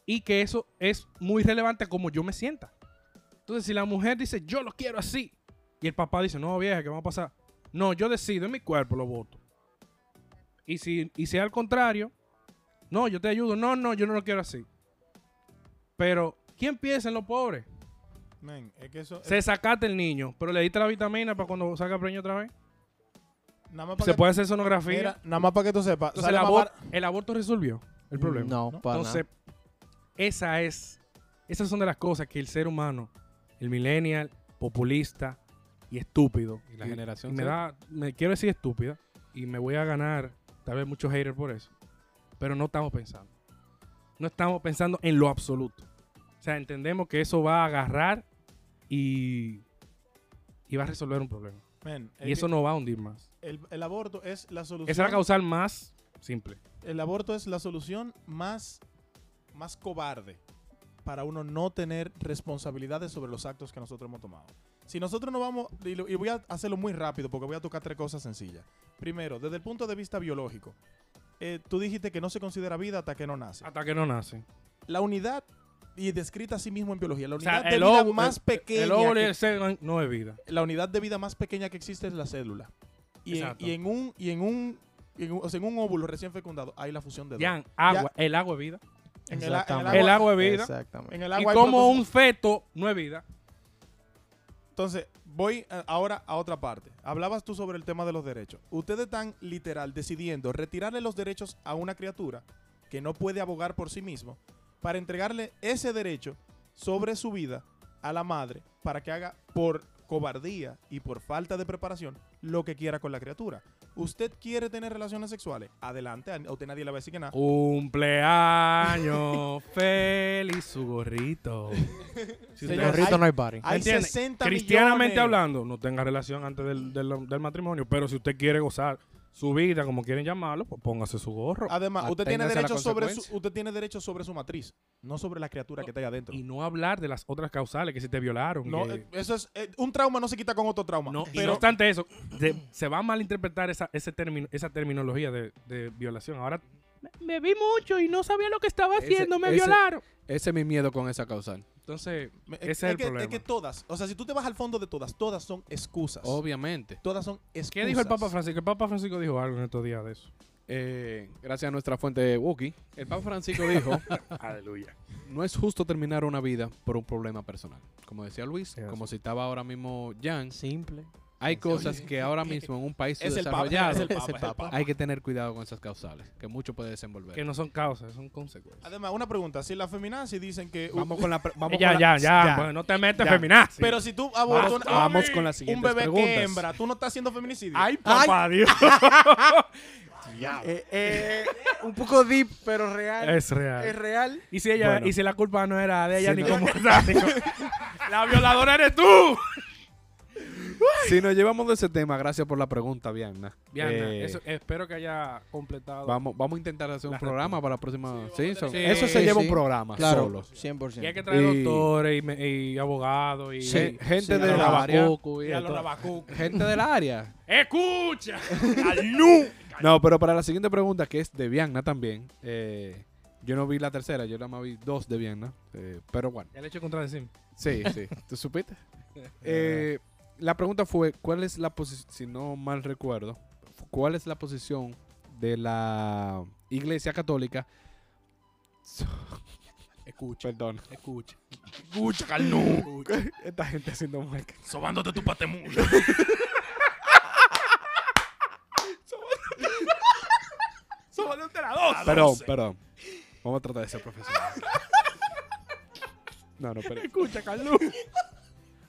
Y que eso es muy relevante como yo me sienta. Entonces, si la mujer dice, yo lo quiero así, y el papá dice, no, vieja, ¿qué va a pasar? No, yo decido, en mi cuerpo lo voto. Y si, y si al contrario, no, yo te ayudo, no, no, yo no lo quiero así. Pero, ¿quién piensa en los pobres? Se sacate el niño, pero le diste la vitamina para cuando salga preño otra vez. se puede hacer sonografía. nada más para que tú sepas. el, aborto resolvió el problema. No, Entonces, esa es, esas son de las cosas que el ser humano, el millennial, populista y estúpido. Y la generación. me da, me quiero decir estúpida y me voy a ganar tal vez muchos haters por eso. Pero no estamos pensando. No estamos pensando en lo absoluto. O sea, entendemos que eso va a agarrar y, va a resolver un problema. y eso no va a hundir más. El, aborto es la solución. Esa es la causal más simple. El aborto es la solución más, más cobarde para uno no tener responsabilidades sobre los actos que nosotros hemos tomado. Si nosotros no vamos, y, voy a hacerlo muy rápido porque voy a tocar tres cosas sencillas. Primero, desde el punto de vista biológico, eh, tú dijiste que no se considera vida hasta que no nace. Hasta que no nace. La unidad y descrita a sí mismo en biología. La unidad de vida más pequeña. no es vida. La unidad de vida más pequeña que existe es la célula. Y, en, un y en un o sea, en un óvulo recién fecundado hay la fusión de dos. agua, el agua es vida. En el, agua, el, agua, es vida. Exactamente. En el agua y como un feto no es vida. Entonces, voy ahora a otra parte. Hablabas tú sobre el tema de los derechos. Ustedes están literal decidiendo retirarle los derechos a una criatura que no puede abogar por sí mismo para entregarle ese derecho sobre su vida a la madre para que haga por cobardía y por falta de preparación lo que quiera con la criatura. ¿Usted quiere tener relaciones sexuales? Adelante, a usted nadie le va a decir que nada. Cumpleaños feliz su gorrito. Si Señor, usted- Gorrito no hay party. Hay ¿Entiende? 60 Cristianamente millones. hablando, no tenga relación antes del, del- del matrimonio, pero si usted quiere gozar su vida, como quieren llamarlo, pues póngase su gorro. Además, usted tiene, derecho sobre su, usted tiene derecho sobre su matriz, no sobre la criatura que está ahí adentro. Y no hablar de las otras causales, que si te violaron. No, que- eh, eso es eh, un trauma no se quita con otro trauma. No, y pero no obstante eso, se, se va a malinterpretar esa, ese término, esa terminología de, de violación. Ahora me, vi mucho y no sabía lo que estaba Ese- haciendo, me ese- violaron. Ese es mi miedo con esa causal. Entonces, me- ese es es, el que, problema. es que todas, o sea, si tú te vas al fondo de todas, todas son excusas. Obviamente. Todas son excusas. ¿qué dijo el Papa Francisco? El Papa Francisco dijo algo en estos días de eso. Eh, gracias a nuestra fuente Wookie, el Papa Francisco dijo, Aleluya. no es justo terminar una vida por un problema personal. Como decía Luis, Sí, como citaba ahora mismo Jan, Simple. Hay cosas que ahora mismo en un país Es el Papa. Es el Papa. Papa. hay que tener cuidado con esas causales, que mucho puede desenvolver. Que no son causas, son consecuencias. Además, una pregunta. Si las feminazis dicen que... Vamos con la vamos ya, con ya, la- ya, bueno, no te metes ya. feminazi. Pero si tú Vamos, abortas vamos con las un siguientes bebé preguntas. que hembra, tú no estás haciendo feminicidio. Ay, papá Dios. Eh, eh, un poco deep, pero real. es real. Es real. Y si ella, Bueno. y si la culpa no era de ella ni no. como la violadora eres tú. Si nos llevamos de ese tema, gracias por la pregunta, Viana. Diana, Eh, eso- espero que haya completado. Vamos, vamos a intentar hacer un programa para la próxima. Sí, eso se lleva sí. un programa Claro, solo. 100%. Y hay que traer Y- doctores y, abogados y, Sí, y- gente sí, de la área. Gente del área. ¡Escucha! ¡Al nu! No, pero para la siguiente pregunta, que es de Viana también. eh, yo no vi la tercera, yo nada más vi dos de Viana. eh, pero bueno. El hecho de contradecir. Sí, sí. ¿Tú supiste? Eh, la pregunta fue, ¿cuál es la posición, si no mal recuerdo, cuál es la posición de la Iglesia Católica? Escucha, Perdón. escucha. Escucha, Calnú. Esta gente haciendo marca. Sobándote tu patemulo. Sobándote la dos. Perdón, perdón. Vamos a tratar de ser profesionales. No, no, pero. Escucha, Carlos.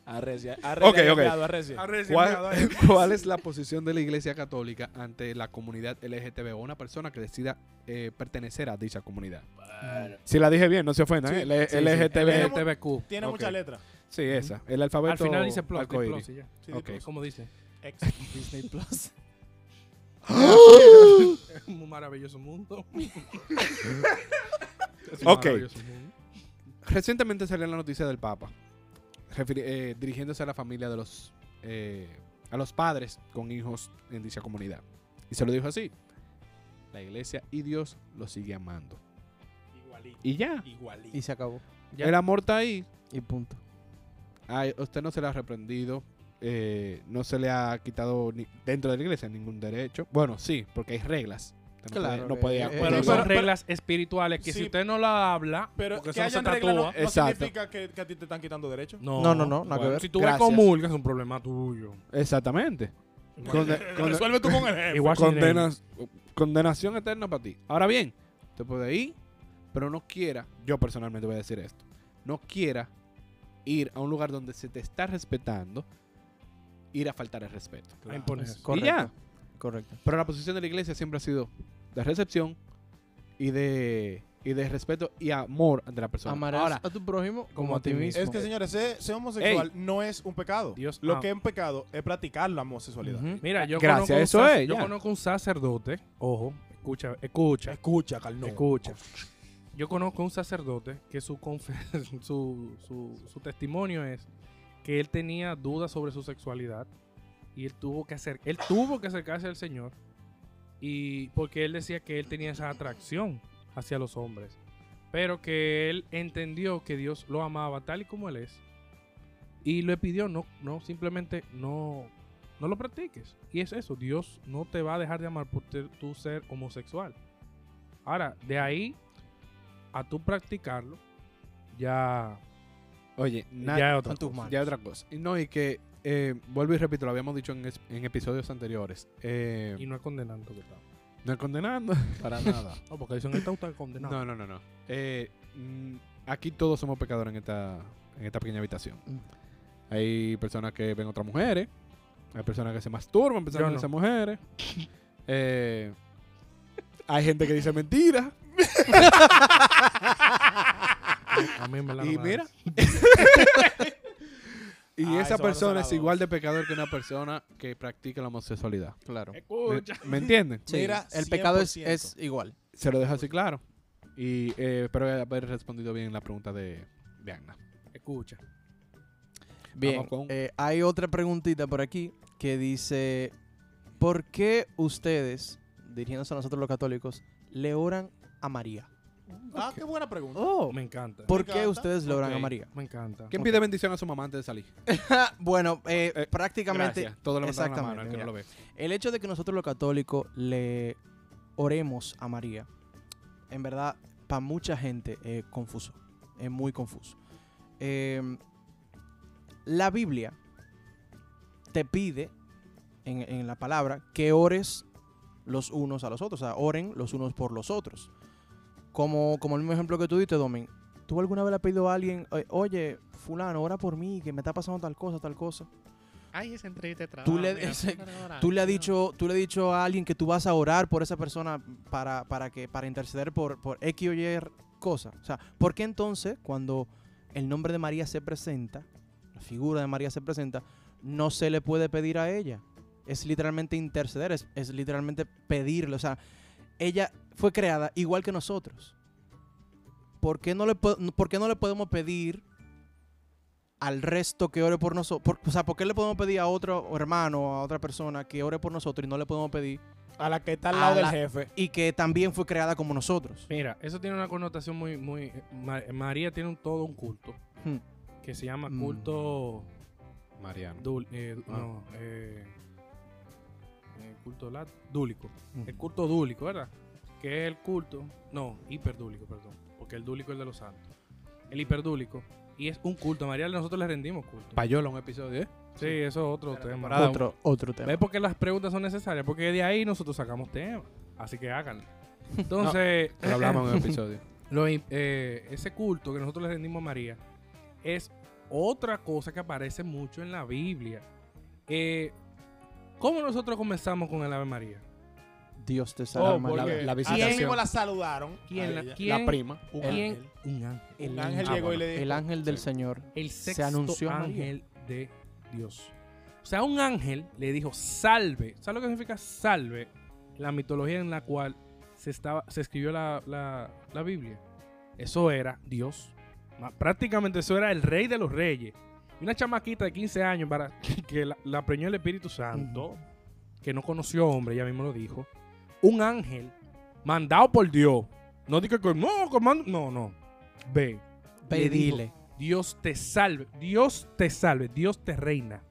Arrecia. Ok, ok. Arrecia. ¿Cuál, cuál es la posición de la Iglesia Católica ante la comunidad LGTB o una persona que decida eh, pertenecer a dicha comunidad? Si la dije bien, no se ofendan. Sí, ¿eh? Sí. LGTB. LGTBQ. Tiene muchas letras. Sí, esa. El alfabeto Al final dice plus, plus y ya. ¿Cómo dice? Ex. Disney Plus. Es un maravilloso mundo. Es un Ok. maravilloso mundo. Recientemente salió la noticia del Papa, eh, dirigiéndose a la familia de los, eh, a los padres con hijos en dicha comunidad. Y se lo dijo así: La iglesia y Dios lo sigue amando. Igualito. Y ya. Igualito. Y se acabó. Ya. El amor está ahí. Y punto. Ay, usted no se le ha reprendido. eh, no se le ha quitado ni- dentro de la iglesia ningún derecho. Bueno, sí, porque hay reglas. No Claro, puede- no eh, puede- Pero son pero- reglas espirituales que Sí. si usted no la habla, Pero porque que eso no se hayan reglas no, tatúa. no significa que, que a ti te están quitando derechos. No, No, no, no, nada que bueno, ver. Si tú Gracias. ves comulgas, es un problema tuyo. Exactamente. Conde- conde- Resuelve tú con el jefe. Igual Condenas- condenación eterna para ti. Ahora bien, te puede ir, pero no quiera, yo personalmente voy a decir esto, no quiera ir a un lugar donde se te está respetando, ir a faltar el respeto. A imponer. Correcto. Y ya. Correcto. Pero la posición de la iglesia siempre ha sido de recepción y de, y de respeto y amor ante la persona. Amarás Ahora, a tu prójimo como a ti mismo. Es que, señores, ser, ser homosexual no es un pecado. Dios- Lo ah. que es un pecado es practicar la homosexualidad. Mira, yo Gracias, conozco eso es, Yo ya. conozco un sacerdote, ojo, escucha, escucha, Escucha, Carnú. escucha. Yo conozco un sacerdote que su, confe- su, su, su testimonio es que él tenía dudas sobre su sexualidad y él tuvo que hacer, él tuvo que acercarse al Señor y porque él decía que él tenía esa atracción hacia los hombres, pero que él entendió que Dios lo amaba tal y como él es y le pidió no, no simplemente no, no lo practiques y es eso, Dios no te va a dejar de amar por te- tú ser homosexual. Ahora, de ahí a tú practicarlo, ya, oye, na- ya es otra cosa. manos. ya otra cosa. Y no, y que, eh, vuelvo y repito, lo habíamos dicho en, es- en episodios anteriores. eh, Y no es condenando que está. no es condenando para nada. No, porque dicen, está condenado. No, no, no, no. Eh, mm, aquí todos somos pecadores en esta, en esta pequeña habitación. Mm. Hay personas que ven otras mujeres, Hay personas que se masturban pensando en no. esas mujeres. Eh, hay gente que dice mentiras. A mí me la Y mira. Y Ah, esa persona es igual de pecador que una persona que practica la homosexualidad. Claro. ¿Me, Escucha. me entienden? Sí, Mira, el pecado es, 100%. es igual. Se lo dejo así claro. Y eh, espero haber respondido bien la pregunta de, de Agna. Escucha. Bien, con- eh, hay otra preguntita por aquí que dice, ¿por qué ustedes, dirigiéndose a nosotros los católicos, le oran a María? Ah, qué buena pregunta. Oh, Me encanta. ¿Por Me qué encanta. ustedes Ok. a María? Me encanta. ¿Quién pide bendición a su mamá antes de salir? bueno, eh, Eh, prácticamente Gracias. Todos levantaron la mano, el que no mira. lo ve. el hecho de que nosotros los católicos le oremos a María, en verdad, para mucha gente es confuso, es muy confuso. Eh, la Biblia te pide en, en la palabra que ores los unos a los otros, o sea, oren los unos por los otros. Como, como el mismo ejemplo que tú diste, Domin. ¿Tú alguna vez le has pedido a alguien, "Oye, fulano, ora por mí, que me está pasando tal cosa, tal cosa? Ay, esa entrevista de trabajo. Tú le- mira, ese- Tú le has dicho, tú le has dicho a alguien que tú vas a orar por esa persona para, para que, para interceder por, por X o Y cosa. O sea, ¿por qué entonces cuando el nombre de María se presenta, la figura de María se presenta, no se le puede pedir a ella? Es literalmente interceder, es, es literalmente pedirle. O sea, ella fue creada igual que nosotros. ¿Por qué no le, po- por qué no le podemos pedir al resto que ore por nosotros? o sea, ¿por qué le podemos pedir a otro hermano o a otra persona que ore por nosotros y no le podemos pedir A la que está al lado del jefe. y que también fue creada como nosotros? Mira, eso tiene una connotación muy, muy. Ma- María tiene un, todo un culto Hmm. que se llama Mm. culto. Mariano. dul- eh, Ah. No, eh, culto dúlico. Ujú. El culto dúlico, ¿verdad? Que es el culto. No, hiperdúlico, perdón. Porque el dúlico es el de los santos. El hiperdúlico. Y es un culto. A María nosotros le rendimos culto. Payola, un episodio, ¿eh? Sí, eso es otro tema. Otro, otro tema. ¿Ves por qué las preguntas son necesarias? Porque de ahí nosotros sacamos temas. Así que háganlo. Entonces, Lo hablamos en un episodio. lo eh, ese culto que nosotros le rendimos a María es otra cosa que aparece mucho en la Biblia. Eh, ¿Cómo nosotros comenzamos con el Ave María? Dios te salve Oh, María. Porque la así visitación. mismo la saludaron. ¿Quién la- quién- La prima. Un ¿Quién? ángel. Un ángel. Un ángel llegó y le dijo. El ángel del Sí. Señor. El Se sexto anunció a María. ángel de Dios. O sea, un ángel le dijo salve. ¿Sabes lo que significa salve? La mitología en la cual se, estaba, se escribió la, la- la Biblia. Eso era Dios. Prácticamente eso era el rey de los reyes. Una chamaquita de 15 años para que la, la preñó el Espíritu Santo, que no conoció hombre, ella mismo lo dijo. Un ángel mandado por Dios. No diga que no, comando. No, no. Ve. Pedile. Dios te salve, Dios te salve, Dios te reina,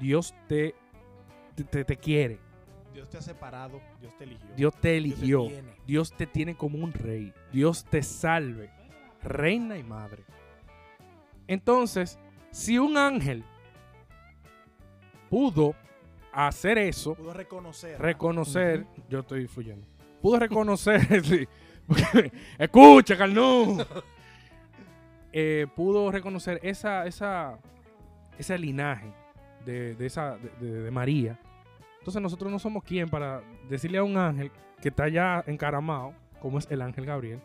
Dios te, te, te- te quiere, Dios te ha separado. Dios te eligió. Dios te Dios te eligió, tiene. Dios te tiene como un rey, Dios te salve, reina y madre. Entonces, si un ángel pudo hacer eso, Pudo reconocer. reconocer, yo estoy fluyendo, pudo reconocer, sí, escucha, Carnú, Eh, pudo reconocer esa, esa, ese linaje de, de esa, de, de- de María. Entonces nosotros no somos quien para decirle a un ángel que está ya encaramado, como es el ángel Gabriel,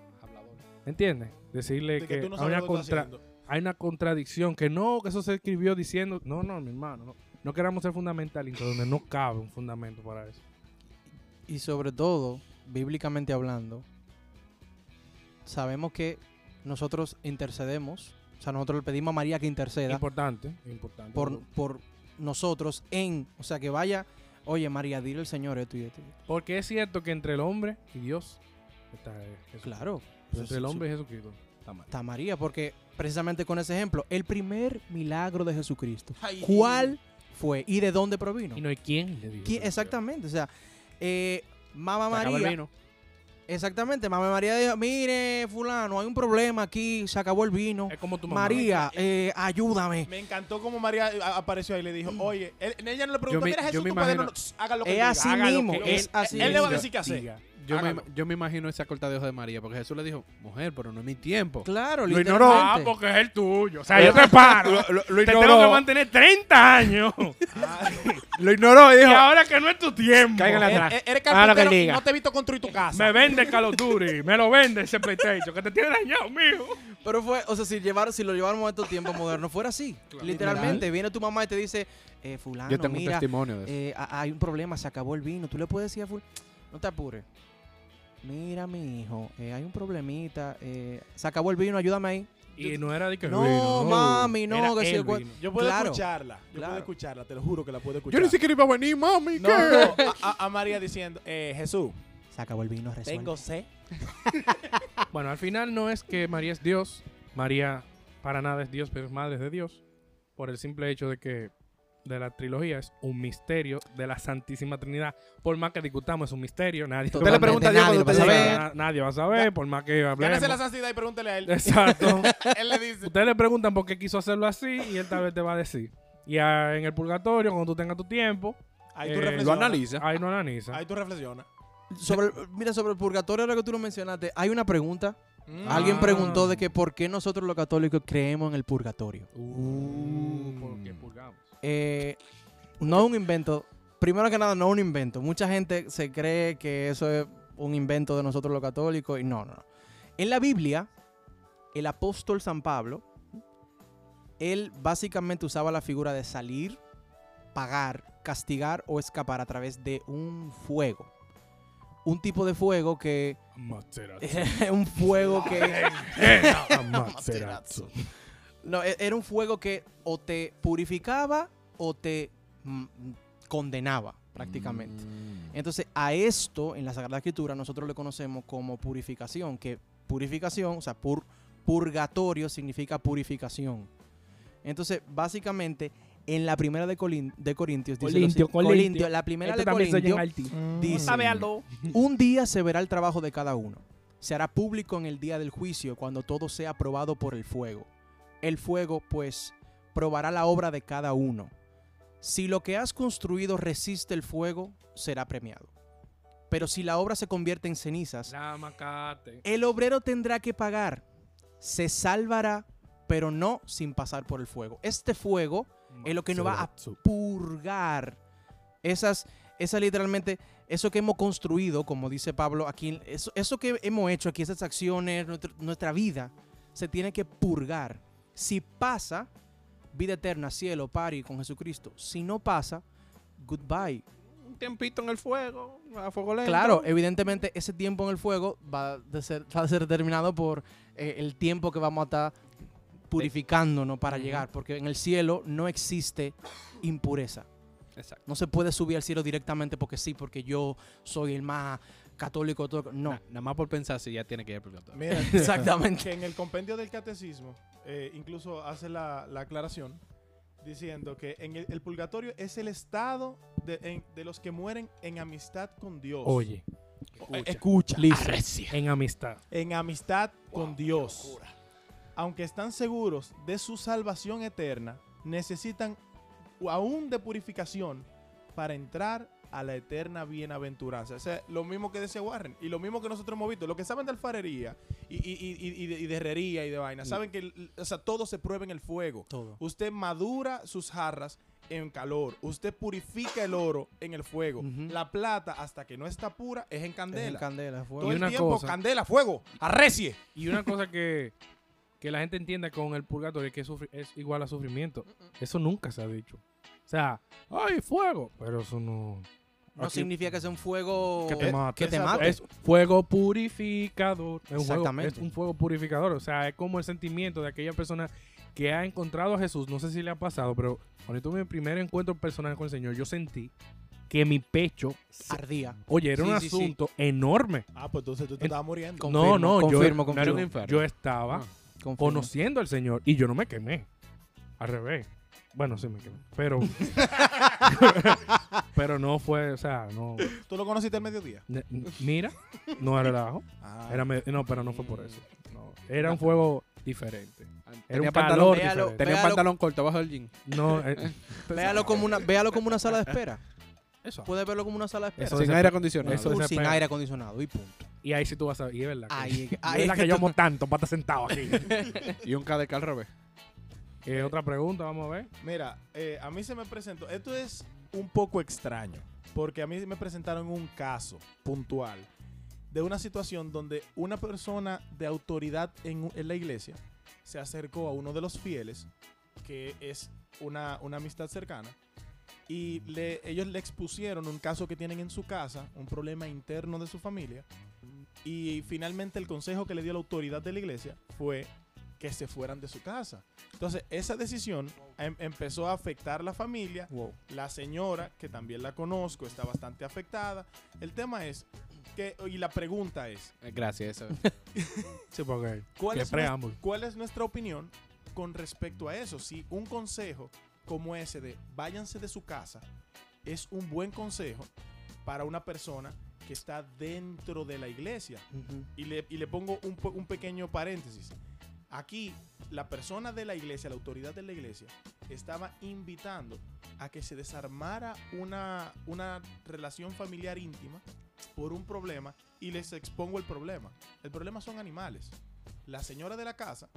¿entiendes? Decirle De que, que tú no hay, sabes una lo que estás contra- haciendo. Hay una contradicción, que no, que eso se escribió diciendo, no, no, mi hermano, no, no queramos ser fundamentalistas, donde no cabe un fundamento para eso. Y sobre todo, bíblicamente hablando, sabemos que nosotros intercedemos, o sea, nosotros le pedimos a María que interceda Importante, importante. por, por nosotros en, o sea, que vaya, oye María, dile al Señor esto y esto. y esto". Porque es cierto que entre el hombre y Dios está Jesús. Claro, Pero entre el hombre y Jesucristo está María, porque precisamente con ese ejemplo, el primer milagro de Jesucristo, Ay, ¿cuál fue y de dónde provino? Y no hay quien le dijo. ¿Quién- exactamente, o sea, eh, Mamá Se acabó el María, vino. exactamente, Mamá María dijo, mire, fulano, hay un problema aquí, se acabó el vino. Es como tu mamá. María, eh, ayúdame. Me encantó como María a- apareció ahí y le dijo, oye, él- ella no le Yo preguntó, me- mira yo Jesús, me tu padre, no, imagino- no, haga lo que Es diga, así haga lo mismo, que- es él- así Él le va a decir qué hacer. Diga. Yo me, Hágalo. yo me imagino esa corta de ojos de María, porque Jesús le dijo, mujer, pero no es mi tiempo. Claro, Lo ignoró. Ah, porque es el tuyo. O sea, yo te paro. Lo, lo- lo te ignoró, tengo que mantener 30 años. lo ignoró y y dijo, ahora que no es tu tiempo. Cáiganle Eres, atrás. eres Haga lo que carpintero y diga. no te he visto construir tu casa. Me vende of Duty. Me lo vende ese PlayStation. Que te tiene dañado, mijo. Pero fue, o sea, si, llevar, si lo lleváramos a estos tiempos modernos, fuera así. Literalmente, viene tu mamá y te dice, eh, fulano, yo tengo un mira, testimonio de eso. eh, ha- hay un problema, se acabó el vino. Tú le puedes decir a ful... No te apures. Mira, mi hijo, eh, hay un problemita. eh, se acabó el vino, ayúdame ahí. Y no era de que No, vino, mami, no, Era que el vino. Yo puedo Claro, escucharla. Yo claro. puedo escucharla, te lo juro que la puedo yo escuchar. ni siquiera iba a venir, mami. No, ¿qué? no, a María diciendo, eh, Jesús, Se acabó el vino, resuelve. tengo sed. Bueno, al final no es que María es Dios. María para nada es Dios, pero es madre de Dios. Por el simple hecho de que de la trilogía es un misterio de la Santísima Trinidad. Por más que discutamos, es un misterio. Nadie, Usted le Totalmente, pregunta a Dios nadie cuando lo usted va a llega. saber. Na- nadie va a saber, por más que hablemos. Gánese la santidad y pregúntele a él. Exacto. él le dice, Ustedes le preguntan por qué quiso hacerlo así y él tal vez te va a decir. Y ah, en el purgatorio, cuando tú tengas tu tiempo, ahí tú eh, reflexionas. Lo analiza. ahí no analiza. Ahí tú reflexionas. Sobre mira, sobre el purgatorio, ahora que tú lo mencionaste, hay una pregunta. Mm. Alguien Ah. preguntó de que por qué nosotros los católicos creemos en el purgatorio. Uh, porque purgamos. Eh, no es un invento. Primero que nada, no es un invento. Mucha gente se cree que eso es un invento de nosotros los católicos y no, no, no. En la Biblia, el apóstol San Pablo, él básicamente usaba la figura de salir, pagar, castigar o escapar a través de un fuego. Un tipo de fuego que... un fuego que... No, e- era un fuego que o te purificaba o te mm, condenaba prácticamente. Entonces, a esto en la Sagrada Escritura nosotros le conocemos como purificación, que purificación, o sea, pur- purgatorio significa purificación. Entonces, básicamente, en la primera de, Colin- de Corintios, dice Colintio, Colintio. la primera Este de Corintios, dice, Sabealo. un día se verá el trabajo de cada uno. Se hará público en el día del juicio cuando todo sea probado por el fuego. El fuego, pues, probará la obra de cada uno. Si lo que has construido resiste el fuego, será premiado. Pero si la obra se convierte en cenizas, el obrero tendrá que pagar. Se salvará, pero no sin pasar por el fuego. Este fuego es lo que nos va a purgar esas, esas literalmente, eso que hemos construido, como dice Pablo aquí, eso, eso que hemos hecho aquí, esas acciones, nuestra, nuestra vida, se tiene que purgar. Si pasa, vida eterna, cielo, pari con Jesucristo. Si no pasa, goodbye. Un tiempito en el fuego, a fuego lento. Claro, evidentemente ese tiempo en el fuego va a ser, va a ser determinado por eh, el tiempo que vamos a estar purificándonos para llegar, porque en el cielo no existe impureza. Exacto. No se puede subir al cielo directamente porque sí, porque yo soy el más católico. todo. No, Na- nada más por pensar si ya tiene que ir al purgatorio. Mira, exactamente. que en el compendio del catecismo eh, incluso hace la, la aclaración diciendo que en el, el purgatorio es el estado de, en- de los que mueren en amistad con Dios. Oye, Eh, escucha. en amistad. En amistad con Dios. Aunque están seguros de su salvación eterna, necesitan aún de purificación para entrar a la eterna bienaventuranza. O sea, lo mismo que decía Warren y lo mismo que nosotros hemos visto. Los que saben de alfarería y, y- y- y- y de, y de herrería y de vaina, saben que o sea, todo se prueba en el fuego. Todo. Usted madura sus jarras en calor. Usted purifica el oro en el fuego. La plata, hasta que no está pura, es en Es candela. en candela, fuego. Todo Y el una tiempo, cosa. candela, fuego, arrecie. Y una cosa que, que la gente entienda con el purgatorio es que es igual a sufrimiento. Eso nunca se ha dicho. O sea, ¡ay, fuego! Pero eso no. No Aquí- significa que sea un fuego Que te mate. que te mate. Es fuego purificador. Es un fuego, Exactamente. es un fuego purificador. O sea, es como el sentimiento de aquella persona que ha encontrado a Jesús. No sé si le ha pasado, pero cuando tuve mi primer encuentro personal con el Señor, yo sentí que mi pecho. Ardía. Oye, era Sí, un sí, sí. asunto enorme. Ah, pues entonces tú te En- estabas muriendo. Con- no, Confirmo, no, yo, confirmo, yo- confirmo. un infierno. yo estaba Ah. Conociendo al Señor y yo no me quemé. Al revés. Bueno, sí me quemé. Pero. pero no fue, o sea, no. ¿Tú lo conociste al mediodía? ne- Mira, no era relajo. Ah, Era me- no, pero no fue por eso. No, era un fuego diferente. Era Tenía un pantalón, calor véalo, diferente. tenía un Véalo. pantalón corto abajo del jean. No, eh, Véalo como una, véalo como una sala de espera. Eso. Puedes verlo como una sala de espera. Eso Sin desesper- aire acondicionado. eso Full sin desespera. aire acondicionado y punto. Y ahí sí tú vas a... Y es verdad. que- Ahí es que- ahí es es verdad que que yo tú- amo tanto para estar sentado aquí. Y un KDK al revés. Eh, otra pregunta, vamos a ver. Mira, eh, a mí se me presentó. Esto es un poco extraño. Porque a mí me presentaron un caso puntual de una situación donde una persona de autoridad en, en la iglesia se acercó a uno de los fieles, que es una, una amistad cercana, y le, ellos le expusieron un caso que tienen en su casa, un problema interno de su familia, y finalmente el consejo que le dio la autoridad de la iglesia fue que se fueran de su casa. Entonces, esa decisión em- empezó a afectar la familia. La señora, que también la conozco, está bastante afectada. El tema es que, y la pregunta es, Eh, Gracias. Sí, porque... ¿cuál Que es, nues- preámbulo. cuál es nuestra opinión con respecto a eso? Si un consejo como ese de váyanse de su casa es un buen consejo para una persona que está dentro de la iglesia. Y le, y le pongo un, po- un pequeño paréntesis. Aquí, la persona de la iglesia, la autoridad de la iglesia, estaba invitando a que se desarmara una, una relación familiar íntima por un problema y les expongo el problema. El problema son animales. La señora de la casa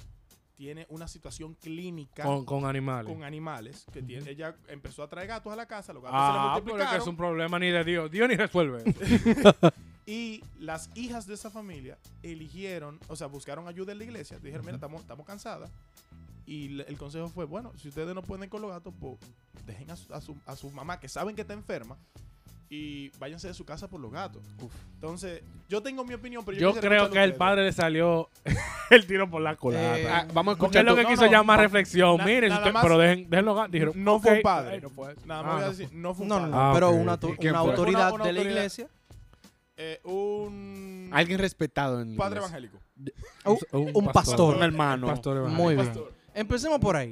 tiene una situación clínica Con, con animales. con animales que tiene, ella empezó a traer gatos a la casa, los gatos se le Ah, pero es que es un problema ni de Dios. Dios ni resuelve. Y las hijas de esa familia eligieron, o sea, buscaron ayuda en la iglesia. Dijeron, mira, estamos, estamos cansadas. Y el consejo fue, bueno, si ustedes no pueden con los gatos, pues dejen a su, a su- a su mamá, que saben que está enferma, y váyanse de su casa por los gatos. Entonces, yo tengo mi opinión, pero yo, Yo creo que el padre le salió el tiro por la culata. Eh, Ah, vamos a escuchar es lo que no, quiso no, llamar no, reflexión. na- Miren, nada usted- más- pero dejen, dejen los gatos. Dijeron, No fue un padre. ay, no fue. Nada Ah, más voy a no decir, no fue un No, no, padre. no, Ah, pero una, ¿Y auto- quién una autoridad Una- una de la iglesia. Eh, un Alguien respetado en padre iglesia. evangélico. Un- un pastor. Un hermano. pastor evangélico. Muy bien. Pastor. Empecemos por ahí.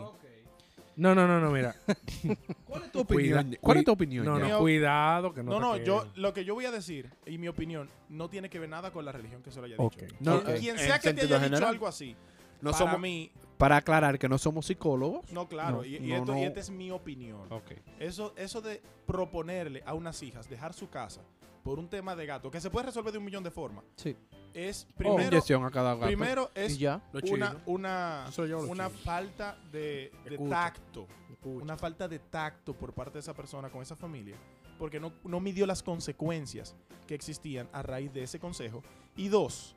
No, no, no, no, mira. ¿Cuál es tu opinión? Cuida- ¿Cuál es tu opinión? No, ya? no, cuidado que no No, te no, yo lo que yo voy a decir y mi opinión no tiene que ver nada con la religión que se lo haya dicho. No, Quien- eh, en sea que te haya dicho general. algo así, No para somos, mí, para aclarar que no somos psicólogos. no, claro, No, y, y no, esto, y esta es mi opinión. Ok. Eso, eso de proponerle a unas hijas dejar su casa por un tema de gato, que se puede resolver de un millón de formas, Sí. es O primero, inyección a cada gato. primero es ya. Una, una, falta de, de Escucha. tacto. Una falta de tacto por parte de esa persona con esa familia, porque no, no midió las consecuencias que existían a raíz de ese consejo. Y dos,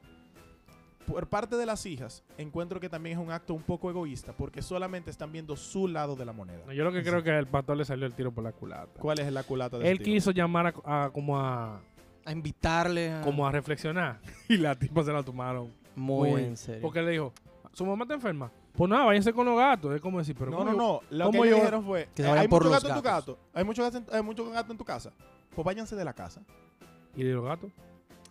por parte de las hijas, encuentro que también es un acto un poco egoísta, porque solamente están viendo su lado de la moneda. Yo lo que creo que al pastor le salió el tiro por la culata. ¿Cuál es la culata de Él ese quiso llamar a, a- como a A invitarle a... como a reflexionar y la tipa se la tomaron. Muy Muy- en serio. Porque le dijo, su mamá está enferma. Pues nada, váyanse con los gatos. Es como decir, pero No, ¿cómo no, yo- no. Lo cómo que ellos dijeron fue: Que hay por mucho los gato en tu gatos. gato. Hay mucho gato, en, hay mucho gato en tu casa. Pues váyanse de la casa. ¿Y de los gatos?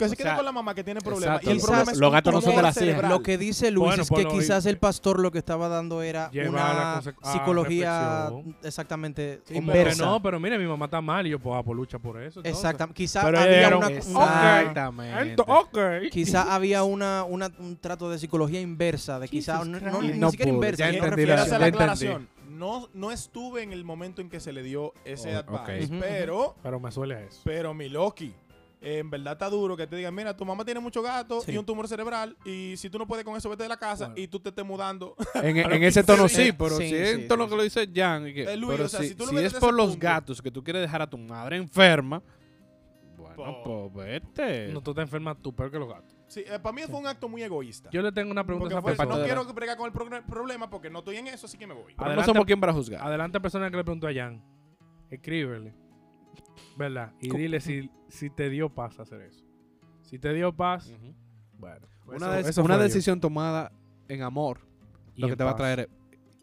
Que se O queden sea, con la mamá que tiene problemas. exacto. Y el Quizás problema es los gatos no son de las hijas. cerebral. Lo que dice Luis Bueno, es que pues no, quizás y- el pastor lo que estaba dando era una psicología reflexión. exactamente Sí, inversa. no, pero mire, mi mamá está mal y yo, pues, ah, pues lucha por eso. entonces. Exactamente. Quizás había una, "Ok". una- Exactamente. Ento- ok. quizá había una, una- un trato de psicología inversa, de quizás no, ni No siquiera pude, inversa, ya entendí la- la aclaración. No, no estuve en el momento en que se le dio ese Oh, advice, pero, Pero me suele a eso. pero mi Loki, en verdad está duro que te digan, mira, tu mamá tiene mucho gato Sí. y un tumor cerebral y si tú no puedes con eso, vete de la casa Bueno. y tú te estés mudando. En, en ese tono Sí, sí, pero sí, si es sí, en tono sí, que lo dice Jan, y que- Eh, Luis, pero o sea, si, si tú lo si ves es por los punto. gatos que tú quieres dejar a tu madre enferma, bueno, Po- pues vete. No, tú te enfermas tú peor que los gatos. Sí, eh, para mí fue un acto muy egoísta. Yo le tengo una pregunta Porque a fue, no de quiero bregar con el problema porque no estoy en eso, así que me voy. Pero no Adelante. somos quien para juzgar. Adelante, persona que le preguntó a Jan. Escríbele. ¿Verdad? Y dile si, si te dio paz hacer eso. Si te dio paz, bueno. Una, eso- des- eso una decisión tomada en amor, Y lo que te va a paz. traer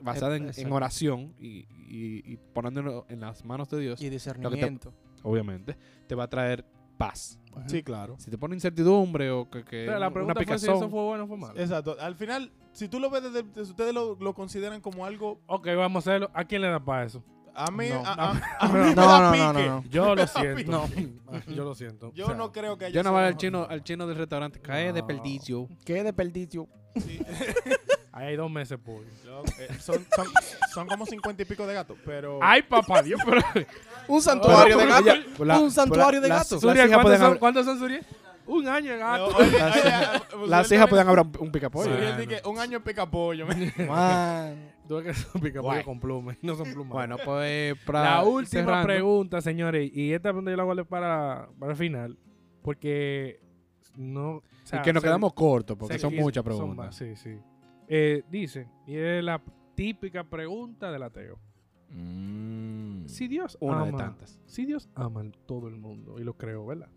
basada en, oración y, y, y poniéndolo en las manos de Dios, Y discernimiento. obviamente, te va a traer paz. Sí, claro. Si te pone incertidumbre o que, que Pero la una pregunta fue si eso fue bueno o fue malo. Exacto. Al final, si tú lo ves desde, desde- ustedes lo, lo consideran como algo Ok, vamos a hacerlo. ¿A quién le da para eso? A mí, No. a, a- a No, me no, da no, pique. no, no, no. Yo lo siento. No. Yo lo siento. Yo O sea, no creo que haya yo no voy al chino, al chino del restaurante, cae de perdicio. ¿Qué desperdicio? Sí. Ahí hay dos meses, pollo. Eh, son, son, son como cincuenta y pico de gatos, pero Ay, papá Dios, pero. Un santuario de gato. Ella- la- Un santuario de gatos. las Suriel, hijas ¿cuántos cuántos son Suriel? Un año de gato. Las- hijas pueden tiene- abrir un picapollo. Suriel que un año en picapollo. Man. Tú ves que son picapollo con plumas. No son plumas. Bueno, pues para la última cerrando, pregunta, señores. Y esta pregunta yo la guardé para, para el final. Porque no. o sea, y que nos quedamos cortos porque son muchas son preguntas. más, sí, sí. Eh, dice, y es la típica pregunta del ateo. Mm. Si Dios Una de tantas. si Dios ama a todo el mundo, y lo creo, ¿verdad?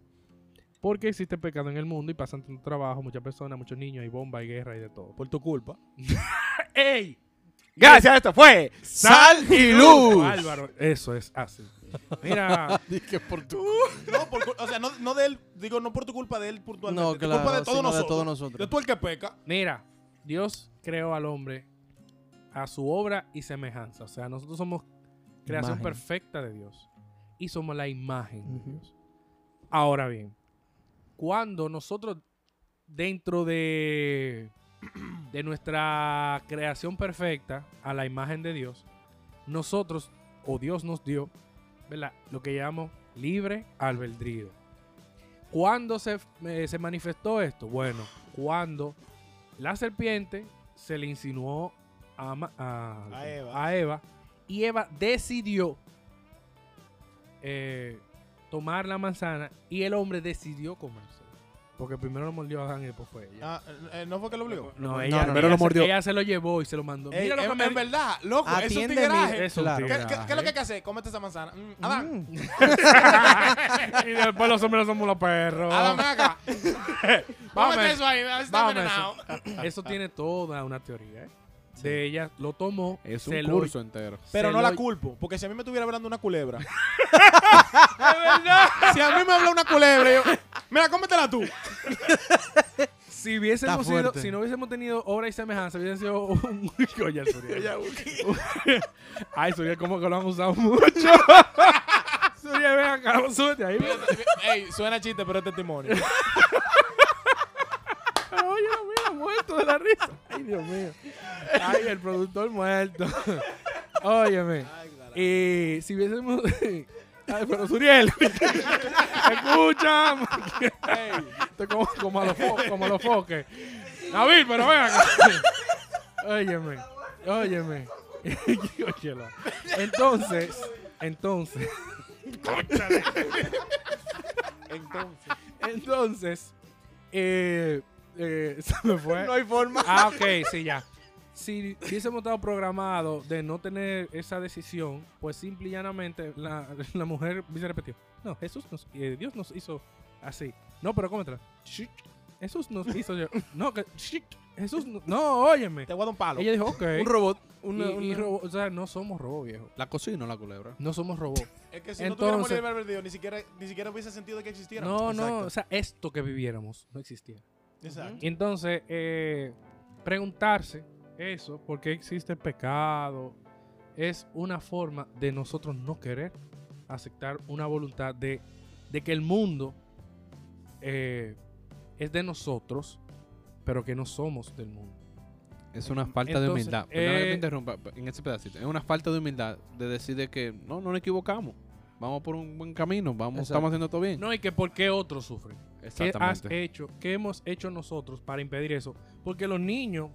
Porque existe pecado en el mundo y pasan tanto trabajo, muchas personas, muchos niños, hay bomba, hay guerra y de todo. Por tu culpa. ¡Ey! Gracias, esto fue Sal y Luz. Álvaro, eso es así. Mira, Dije por tu. No, por, cul- o sea, no, no de él, digo, no por tu culpa de él puntualmente. No, por claro. culpa de todos sino nosotros. de todos nosotros. De tú el que peca. mira, Dios creó al hombre a su obra y semejanza. O sea, nosotros somos creación Imagen. perfecta de Dios y somos la imagen de Ujú. Dios. Ahora bien, cuando nosotros dentro de de nuestra creación perfecta a la imagen de Dios, nosotros o Dios nos dio, ¿verdad? Lo que llamamos libre albedrío. ¿Cuándo se, eh, se manifestó esto? Bueno, cuando la serpiente se le insinuó a, Ma- a- A Eva. a Eva y Eva decidió eh, tomar la manzana y el hombre decidió comerse. Porque primero lo mordió a Adán y después fue ella. Ah, eh, ¿No fue que lo obligó? No, ella, no, primero ella lo se- mordió. ella se lo llevó y se lo mandó. Ey, Mira lo en, que me en verdad, loco, es un Atiéndeme. tigueraje. Es un Claro. ¿Qué, tigreaje. qué- qué es lo que hay que hacer? Cómete esa manzana. Mm, Adán, Mm. y después los hombres somos los perros. Adán, ven acá. Vamos, Cómete eso ahí, a ver si está vamos, envenenado. eso. Eso tiene toda una teoría. ¿eh? De ella lo tomó. Es un lo- curso entero. Pero se no lo- la culpo, porque si a mí me estuviera hablando una culebra. si a mí me habla una culebra, yo, mira, cómetela tú. Si hubiésemos sido, si no hubiésemos tenido obra y semejanza, hubiese sido un. Oye, el Suriel. Ay, Suriel, como que lo han usado mucho. Suriel, ven acá, súbete ahí. Ey, suena chiste, pero es testimonio. Oye, muerto de la risa. Ay, Dios mío. Ay, el productor muerto. Óyeme. Y si hubiésemos. Ay, pero Suriel. Escucha. Como, como a los fo- como a los foques. David, pero ven acá. Óyeme. Óyeme. Entonces. Entonces. Entonces. Entonces. Eh, eh, se me fue. No hay forma. Ah, ok, sí, ya. Si hubiésemos estado programados de no tener esa decisión, pues simple y llanamente la, la mujer hubiese repetido, no, Jesús nos, eh, Dios nos hizo así. No, pero cómetela. Jesús nos hizo yo. No, que, Jesús, no, no, óyeme. Te voy a dar un palo. Ella dijo, ok. Un robot. Y- Una, y una- robo- o sea, no somos robots, viejo. La cocina o la culebra. No somos robots. Es que si no tuviéramos Entonces- libre albedrío, ni siquiera, ni siquiera hubiese sentido que existiera. No, no, Exacto. o sea, esto que viviéramos no existía. Exacto. Y entonces, eh, preguntarse eso, ¿por qué existe el pecado? Es una forma de nosotros no querer aceptar una voluntad de, de que el mundo eh, es de nosotros, pero que no somos del mundo. Es una falta de humildad. Que te eh, interrumpa en ese pedacito. Es una falta de humildad de decir de que no, no nos equivocamos. Vamos por un buen camino. Vamos, Exacto. estamos haciendo todo bien. No, y que por qué otros sufren. ¿Qué has hecho? ¿Qué hemos hecho nosotros para impedir eso? Porque los niños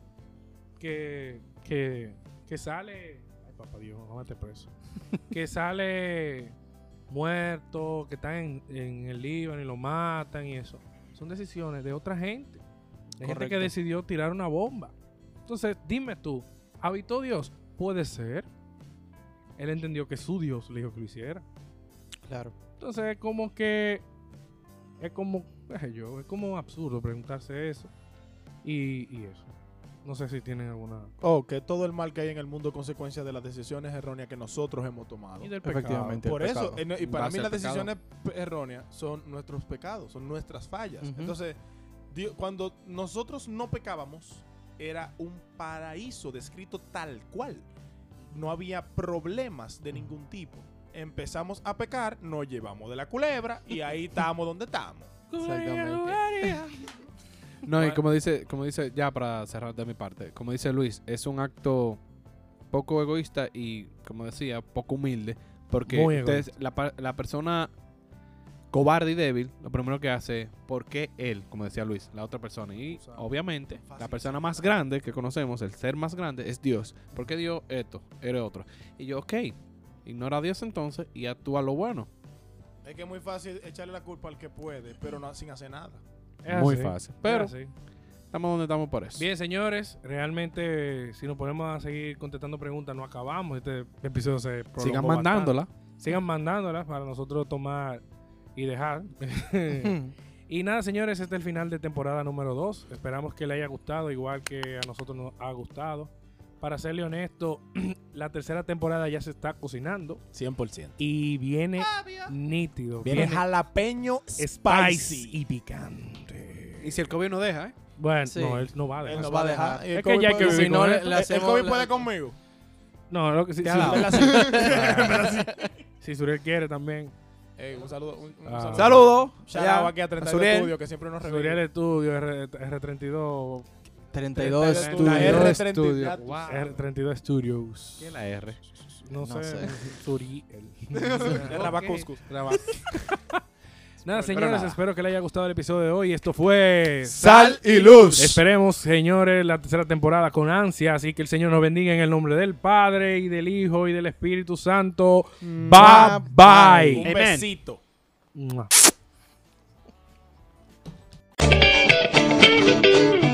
que, que, que sale... Ay, papá Dios, no mete preso. que sale muerto, que están en, en el Líbano y lo matan y eso. Son decisiones de otra gente. De gente que decidió tirar una bomba. Entonces, dime tú, ¿habitó Dios? Puede ser. Él entendió que su Dios le dijo que lo hiciera. Claro. Entonces es como que es como yo, es como absurdo preguntarse eso y, y eso. No sé si tienen alguna O que todo el mal que hay en el mundo es consecuencia de las decisiones erróneas que nosotros hemos tomado. y del pecado. Efectivamente. Por eso, pecado. en- y para mí las decisiones erróneas son nuestros pecados, son nuestras fallas. Entonces, Dios- cuando nosotros no pecábamos, era un paraíso descrito tal cual. No había problemas de ningún tipo. Empezamos a pecar, nos llevamos de la culebra y ahí estamos donde estamos. Exactamente. No, y como dice, como dice, ya para cerrar de mi parte, como dice Luis, es un acto poco egoísta y, como decía, poco humilde Porque Muy ustedes- la, la persona cobarde y débil, lo primero que hace es, ¿por qué él? Como decía Luis, la otra persona. Y obviamente, la persona más grande que conocemos, el ser más grande, es Dios. ¿Por qué Dios esto? Eres otro. Y yo, ok, ignora a Dios entonces y actúa lo bueno. Es que es muy fácil echarle la culpa al que puede, pero no sin hacer nada. Es Muy así, fácil. Pero estamos donde estamos por eso. Bien, señores, realmente si nos ponemos a seguir contestando preguntas no acabamos. Este episodio se Sigan bastante. mandándola. Sigan mandándolas para nosotros tomar y dejar. y nada, señores, este es el final de temporada número 2. Esperamos que le haya gustado, igual que a nosotros nos ha gustado. Para serle honesto, la tercera temporada ya se está cocinando 100%. y viene nítido. Viene Viene, jalapeño spicy spicy. y picante. Y si el COVID no deja, ¿eh? Bueno, Sí. no, él no va a dejar. Él no va a dejar. Es que ya hay que vivir Si no, con El COVID la- puede conmigo. No, lo que si, Te si- ha dado. si Suriel quiere también. Ey, un saludo. Un, un Ah. saludo. Shout out aquí a 32 Suriel. Studio, que siempre nos Suriel revive. Estudio, R, R32, 32 La estudios. R30. Estudio. ya tú Wow. sabes. R32 Studios. ¿Qué es la R? No, No sé. sé. Suriel. Rabacuscus. Nada, señores, nada. espero que les haya gustado el episodio de hoy. Esto fue Sal y luz. Esperemos, señores, la tercera temporada con ansia. Así que el Señor nos bendiga en el nombre del Padre y del Hijo y del Espíritu Santo. Bye bye. Un Amen. besito. Mua.